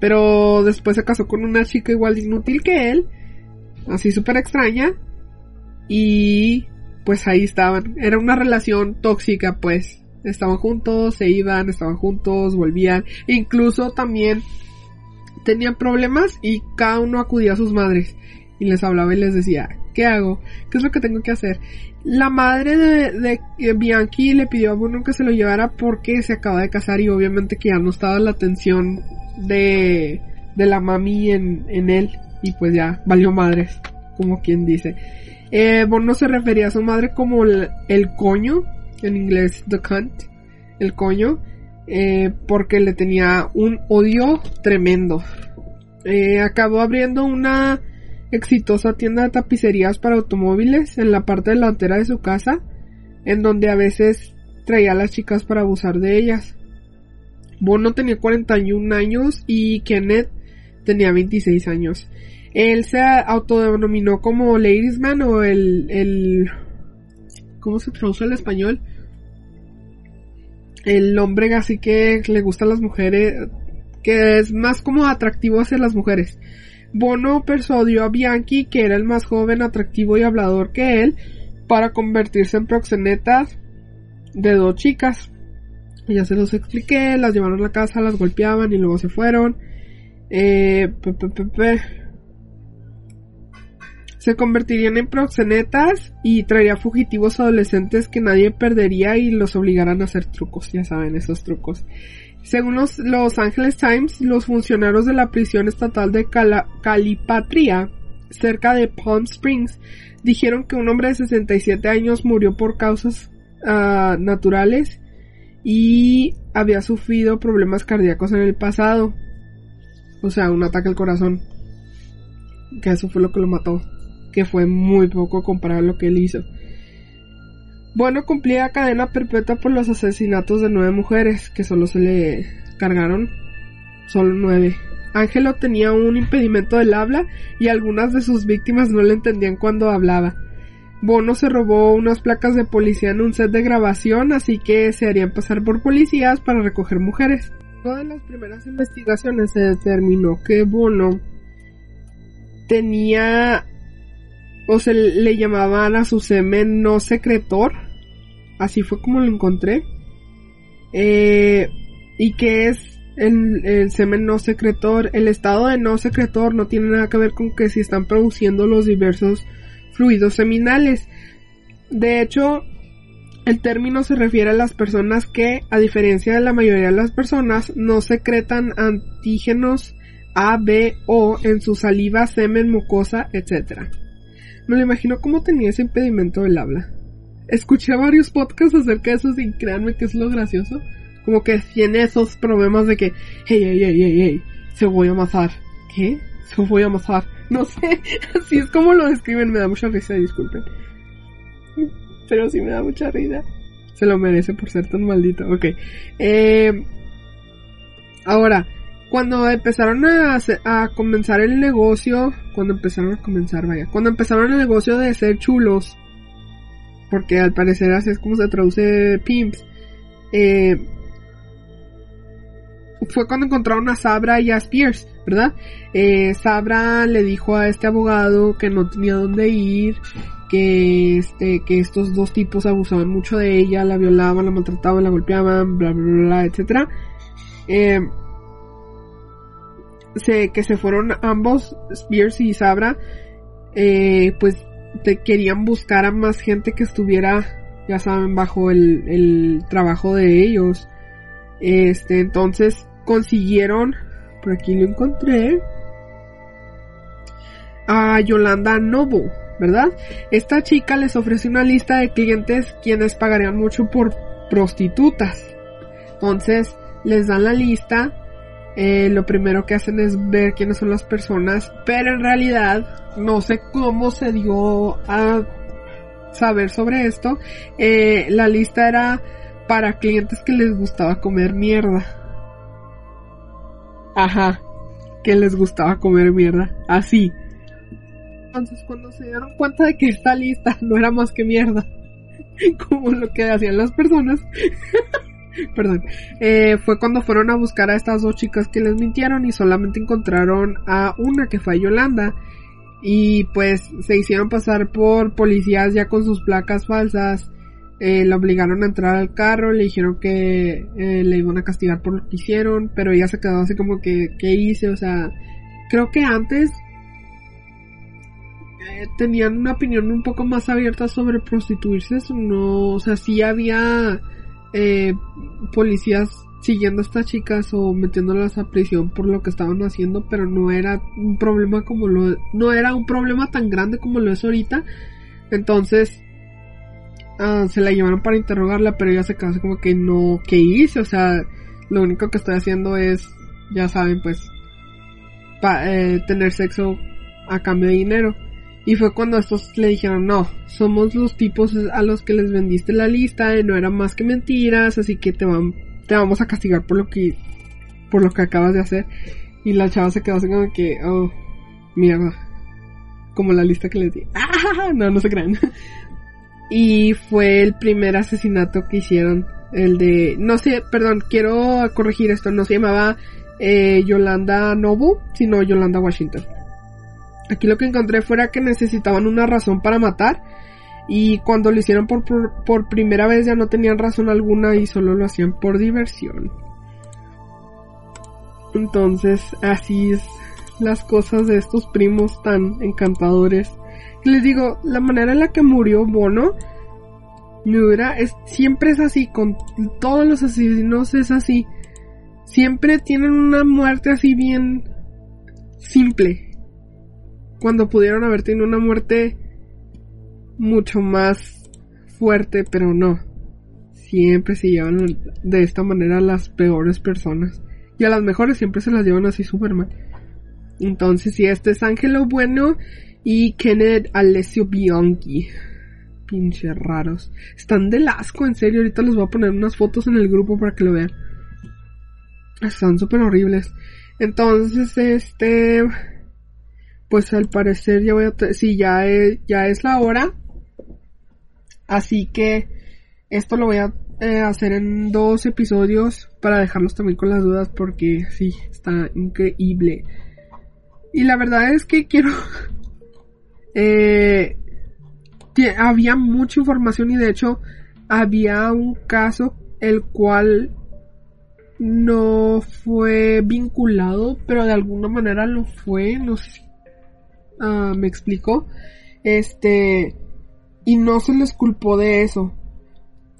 Pero después se casó con una chica igual de inútil que él, así súper extraña, y pues ahí estaban. Era una relación tóxica, pues. Estaban juntos, se iban, estaban juntos, volvían. E incluso también tenían problemas y cada uno acudía a sus madres. Y les hablaba y les decía, ¿qué hago? ¿Qué es lo que tengo que hacer? La madre de, Bianchi le pidió a Bruno que se lo llevara porque se acaba de casar y obviamente que ya no estaba la atención de, de la mami en, en él. Y pues ya, valió madres, como quien dice. Eh, Bono se refería a su madre como el, coño, en inglés the cunt, el coño, eh, porque le tenía un odio tremendo. Eh, acabó abriendo una exitosa tienda de tapicerías para automóviles en la parte delantera de su casa, en donde a veces traía a las chicas para abusar de ellas. Bono tenía 41 años y Kenneth tenía 26 años. Él se autodenominó como Ladies Man o el, el, ¿cómo se traduce al español? El hombre así que le gustan las mujeres, que es más como atractivo hacia las mujeres. Bono persuadió a Bianchi, que era el más joven, atractivo y hablador que él, para convertirse en proxeneta de dos chicas. Ya se los expliqué, las llevaron a la casa, las golpeaban y luego se fueron. Eh, se convertirían en proxenetas y traería fugitivos adolescentes que nadie perdería y los obligaran a hacer trucos, ya saben, esos trucos. Según los Los Angeles Times, los funcionarios de la prisión estatal de Calipatria, cerca de Palm Springs, dijeron que un hombre de 67 años murió por causas uh, naturales y había sufrido problemas cardíacos en el pasado. O sea, un ataque al corazón. Que eso fue lo que lo mató que fue muy poco comparado a lo que él hizo. Bueno, cumplía cadena perpetua por los asesinatos de nueve mujeres, que solo se le cargaron solo nueve. Ángelo tenía un impedimento del habla y algunas de sus víctimas no le entendían cuando hablaba. Bono se robó unas placas de policía en un set de grabación, así que se harían pasar por policías para recoger mujeres. Todas las primeras investigaciones se determinó que Bono tenía o se le llamaban a su semen no secretor, así fue como lo encontré, eh, y que es el, el, semen no secretor. El estado de no secretor no tiene nada que ver con que si están produciendo los diversos fluidos seminales. De hecho, el término se refiere a las personas que, a diferencia de la mayoría de las personas, no secretan antígenos A, B, O en su saliva, semen, mucosa, etc. Me lo imagino cómo tenía ese impedimento del habla. Escuché varios podcasts acerca de eso y créanme que es lo gracioso como que tiene esos problemas de que, hey, hey, hey, hey, hey, se voy a amasar. ¿Qué? Se voy a amasar. No sé, así es como lo describen, me da mucha risa, disculpen. Pero sí me da mucha risa. Se lo merece por ser tan maldito. Ok. Eh, ahora, cuando empezaron a, a comenzar el negocio, cuando empezaron a comenzar, vaya, cuando empezaron el negocio de ser chulos, porque al parecer así es como se traduce pimps, eh, fue cuando encontraron a Sabra y a Spears, ¿verdad? Eh, Sabra le dijo a este abogado que no tenía dónde ir, que este, que estos dos tipos abusaban mucho de ella, la violaban, la maltrataban, la golpeaban, bla bla bla, etcétera. Eh, se, que se fueron ambos, Spears y Sabra, eh, pues te querían buscar a más gente que estuviera, ya saben, bajo el, trabajo de ellos. Este, entonces consiguieron, por aquí lo encontré, a Yolanda Novo, ¿verdad? Esta chica les ofrece una lista de clientes quienes pagarían mucho por prostitutas. Entonces, les dan la lista. Eh, lo primero que hacen es ver quiénes son las personas, pero en realidad no sé cómo se dio a saber sobre esto. Eh, la lista era para clientes que les gustaba comer mierda. Ajá, que les gustaba comer mierda. Así. Entonces cuando se dieron cuenta de que esta lista no era más que mierda, como lo que hacían las personas, perdón, eh, fue cuando fueron a buscar a estas dos chicas que les mintieron y solamente encontraron a una que fue Yolanda. Y pues se hicieron pasar por policías ya con sus placas falsas eh, la obligaron a entrar al carro, le dijeron que eh, le iban a castigar por lo que hicieron, pero ella se quedó así como que, ¿qué hice? O sea, creo que antes eh, tenían una opinión un poco más abierta sobre prostituirse, no, o sea, sí había eh, policías siguiendo a estas chicas o metiéndolas a prisión por lo que estaban haciendo, pero no era un problema como lo, no era un problema tan grande como lo es ahorita, entonces, Ah, se la llevaron para interrogarla, pero ella se quedó como que no, ¿qué hice? O sea, lo único que estoy haciendo es, ya saben, pues, eh, tener sexo a cambio de dinero. Y fue cuando estos le dijeron, no, somos los tipos a los que les vendiste la lista, no eran más que mentiras, así que te, van, te vamos a castigar por lo que, por lo que acabas de hacer. Y la chava se quedó así como que, oh, mierda. Como la lista que les di. ¡Ah! No, no se crean. y fue el primer asesinato que hicieron. El de, no sé, perdón, quiero corregir esto, no se llamaba eh, Yolanda Nobu, sino Yolanda Washington. Aquí lo que encontré fuera que necesitaban una razón para matar y cuando lo hicieron por, por, primera vez ya no tenían razón alguna y solo lo hacían por diversión. Entonces, así es las cosas de estos primos tan encantadores les digo, la manera en la que murió Bono, Miura, es, siempre es así, con todos los asesinos es así. Siempre tienen una muerte así bien simple. Cuando pudieron haber tenido una muerte mucho más fuerte, pero no. Siempre se llevan de esta manera a las peores personas. Y a las mejores siempre se las llevan así súper mal. Entonces, si este es Ángelo Bueno, y Kenneth Alessio Bianchi. Pinche raros. Están de asco, en serio. Ahorita les voy a poner unas fotos en el grupo para que lo vean. Están súper horribles. Entonces, este... Pues al parecer ya voy a... Si ya es, ya es la hora. Así que esto lo voy a eh, hacer en dos episodios para dejarlos también con las dudas porque sí, está increíble. Y la verdad es que quiero... eh, había mucha información y de hecho había un caso el cual no fue vinculado, pero de alguna manera lo fue, no sé si uh, me explicó. Este, y no se les culpó de eso.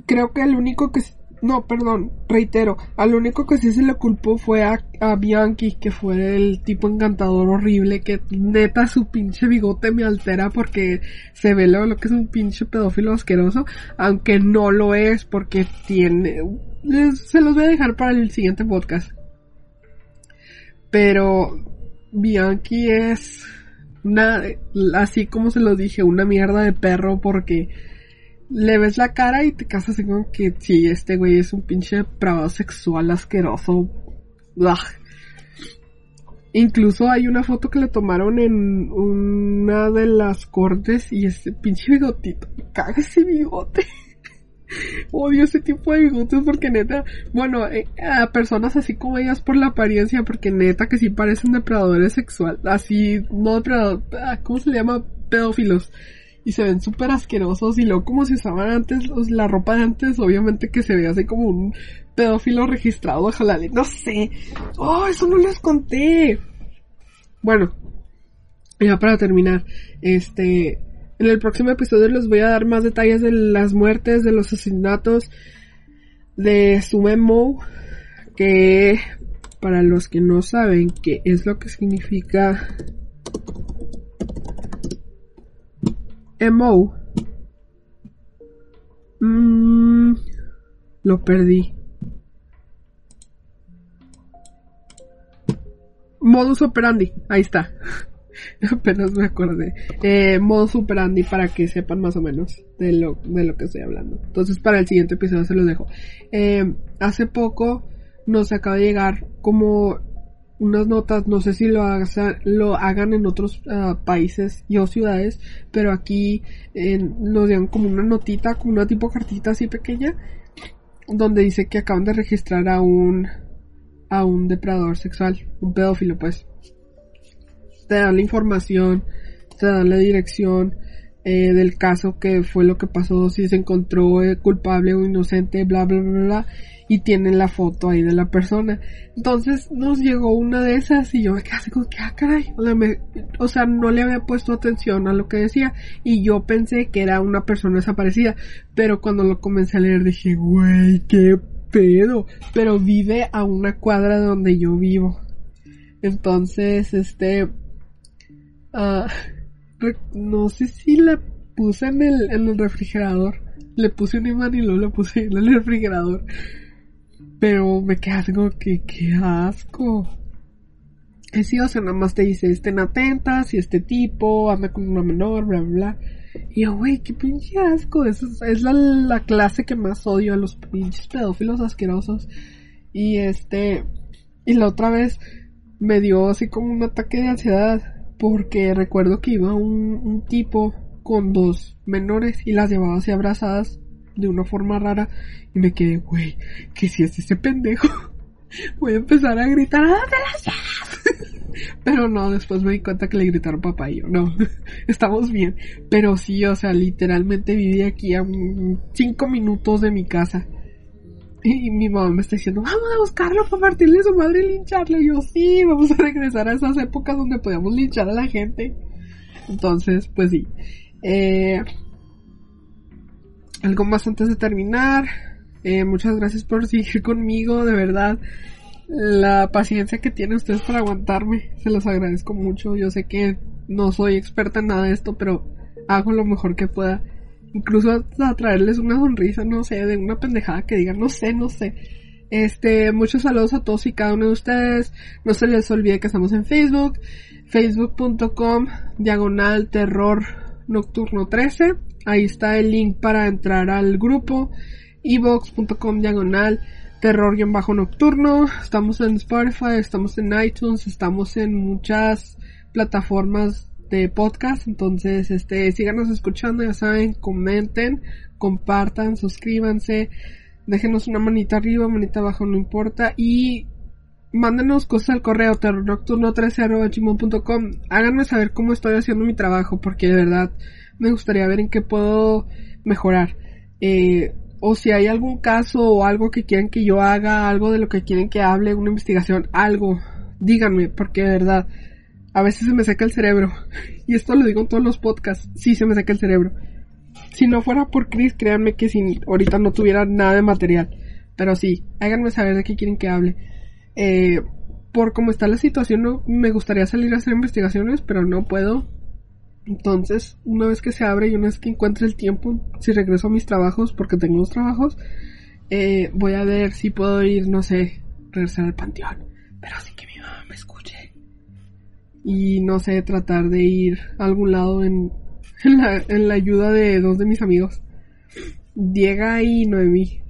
Creo que el único que, no, perdón, reitero, al único que sí se le culpó fue a, a, Bianchi, que fue el tipo encantador horrible, que neta su pinche bigote me altera porque se ve lo, lo que es un pinche pedófilo asqueroso, aunque no lo es porque tiene, se los voy a dejar para el siguiente podcast. Pero Bianchi es una, así como se los dije, una mierda de perro porque le ves la cara y te casas como que sí, este güey es un pinche pravado sexual asqueroso. Incluso hay una foto que le tomaron en una de las cortes y ese pinche bigotito, caga ese bigote. Odio ese tipo de bigotes porque neta, bueno, eh, a personas así como ellas por la apariencia, porque neta que sí parecen depredadores sexuales, así, no depredadores, ah, ¿cómo se le llama? Pedófilos. Y se ven súper asquerosos y luego como se usaban antes, la ropa de antes, obviamente que se ve así como un pedófilo registrado, ojalá, no sé. Oh, eso no les conté. Bueno, ya para terminar, este, en el próximo episodio les voy a dar más detalles de las muertes, de los asesinatos de Sumemo, que para los que no saben qué es lo que significa MO, mmm, lo perdí. Modus operandi, ahí está. Apenas me acordé. Eh, modo Super Andy para que sepan más o menos de lo, de lo que estoy hablando. Entonces para el siguiente episodio se los dejo. Eh, hace poco nos acaba de llegar como unas notas, no sé si lo, lo hagan en otros uh, países y o ciudades, pero aquí eh, nos dieron como una notita, como una tipo cartita así pequeña, donde dice que acaban de registrar a un, a un depredador sexual, un pedófilo pues te dan la información, te dan la dirección eh, del caso, que fue lo que pasó, si se encontró eh, culpable o inocente, bla, bla, bla, bla, y tienen la foto ahí de la persona. Entonces nos llegó una de esas y yo me quedé así como que, ah, caray, o sea, o sea, no le había puesto atención a lo que decía y yo pensé que era una persona desaparecida, pero cuando lo comencé a leer dije, güey, qué pedo, pero vive a una cuadra donde yo vivo. Entonces, este, Ah, no sé si la puse en el, en el refrigerador. Le puse un imán y luego la puse en el refrigerador. Pero me quedé así como que, qué asco. Sí, o sea, nada más te dice, estén atentas y este tipo anda con una menor, bla, bla, bla. Y yo, güey, qué pinche asco. Es, es la, la clase que más odio a los pinches pedófilos asquerosos. Y este, y la otra vez me dio así como un ataque de ansiedad porque recuerdo que iba un, tipo con dos menores y las llevaba así abrazadas de una forma rara y me quedé, güey, que si es ese pendejo, voy a empezar a gritar, ¡Ah, las Pero no, después me di cuenta que le gritaron papá y yo, no, estamos bien. Pero sí, o sea, literalmente viví aquí a cinco minutos de mi casa. Y mi mamá me está diciendo, vamos a buscarlo para partirle su madre y lincharle. Y yo, sí, vamos a regresar a esas épocas donde podíamos linchar a la gente. Entonces, pues sí. Eh, algo más antes de terminar. Eh, muchas gracias por seguir conmigo, de verdad. La paciencia que tienen ustedes para aguantarme, se los agradezco mucho. Yo sé que no soy experta en nada de esto, pero hago lo mejor que pueda incluso a traerles una sonrisa, no sé, de una pendejada que digan, no sé, no sé. Este, muchos saludos a todos y cada uno de ustedes. No se les olvide que estamos en Facebook, facebook.com, diagonal terror nocturno 13. Ahí está el link para entrar al grupo, ebox.com diagonal terror-nocturno. Estamos en Spotify, estamos en iTunes, estamos en muchas plataformas de podcast. Entonces, este, síganos escuchando, ya saben, comenten, compartan, suscríbanse, déjenos una manita arriba, manita abajo, no importa. Y mándenos cosas al correo terrornocturno13.gmail.com Háganme saber cómo estoy haciendo mi trabajo, porque de verdad me gustaría ver en qué puedo mejorar. Eh, o si hay algún caso o algo que quieren que yo haga, algo de lo que quieren que hable, una investigación, algo, díganme, porque de verdad, a veces se me seca el cerebro. Y esto lo digo en todos los podcasts, sí se me seca el cerebro. Si no fuera por Chris, créanme que sin, ahorita no tuviera nada de material. Pero sí, háganme saber de qué quieren que hable. Eh, por cómo está la situación, no, me gustaría salir a hacer investigaciones, pero no puedo entonces, una vez que se abre y una vez que encuentre el tiempo, si regreso a mis trabajos, porque tengo dos trabajos, eh, voy a ver si puedo ir, no sé, regresar al panteón. Pero así que mi mamá me escuche. Y no sé, tratar de ir a algún lado en, la, en la ayuda de dos de mis amigos. Diego y Noemí.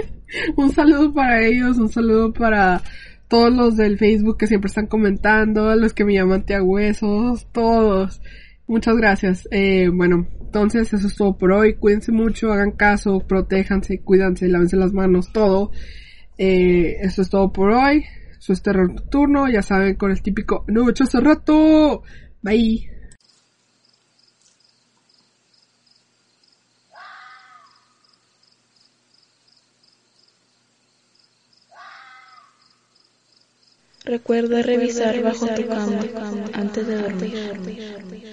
un saludo para ellos, un saludo para todos los del Facebook que siempre están comentando, los que me llaman Huesos, todos. Muchas gracias. Eh, bueno, entonces eso es todo por hoy. Cuídense mucho, hagan caso, protéjanse, cuídense, lávense las manos, todo. Eh, eso es todo por hoy. Eso es terror nocturno, ya saben, con el típico no hecho hace rato. Bye.
Recuerda revisar bajo tu cama antes de dormir.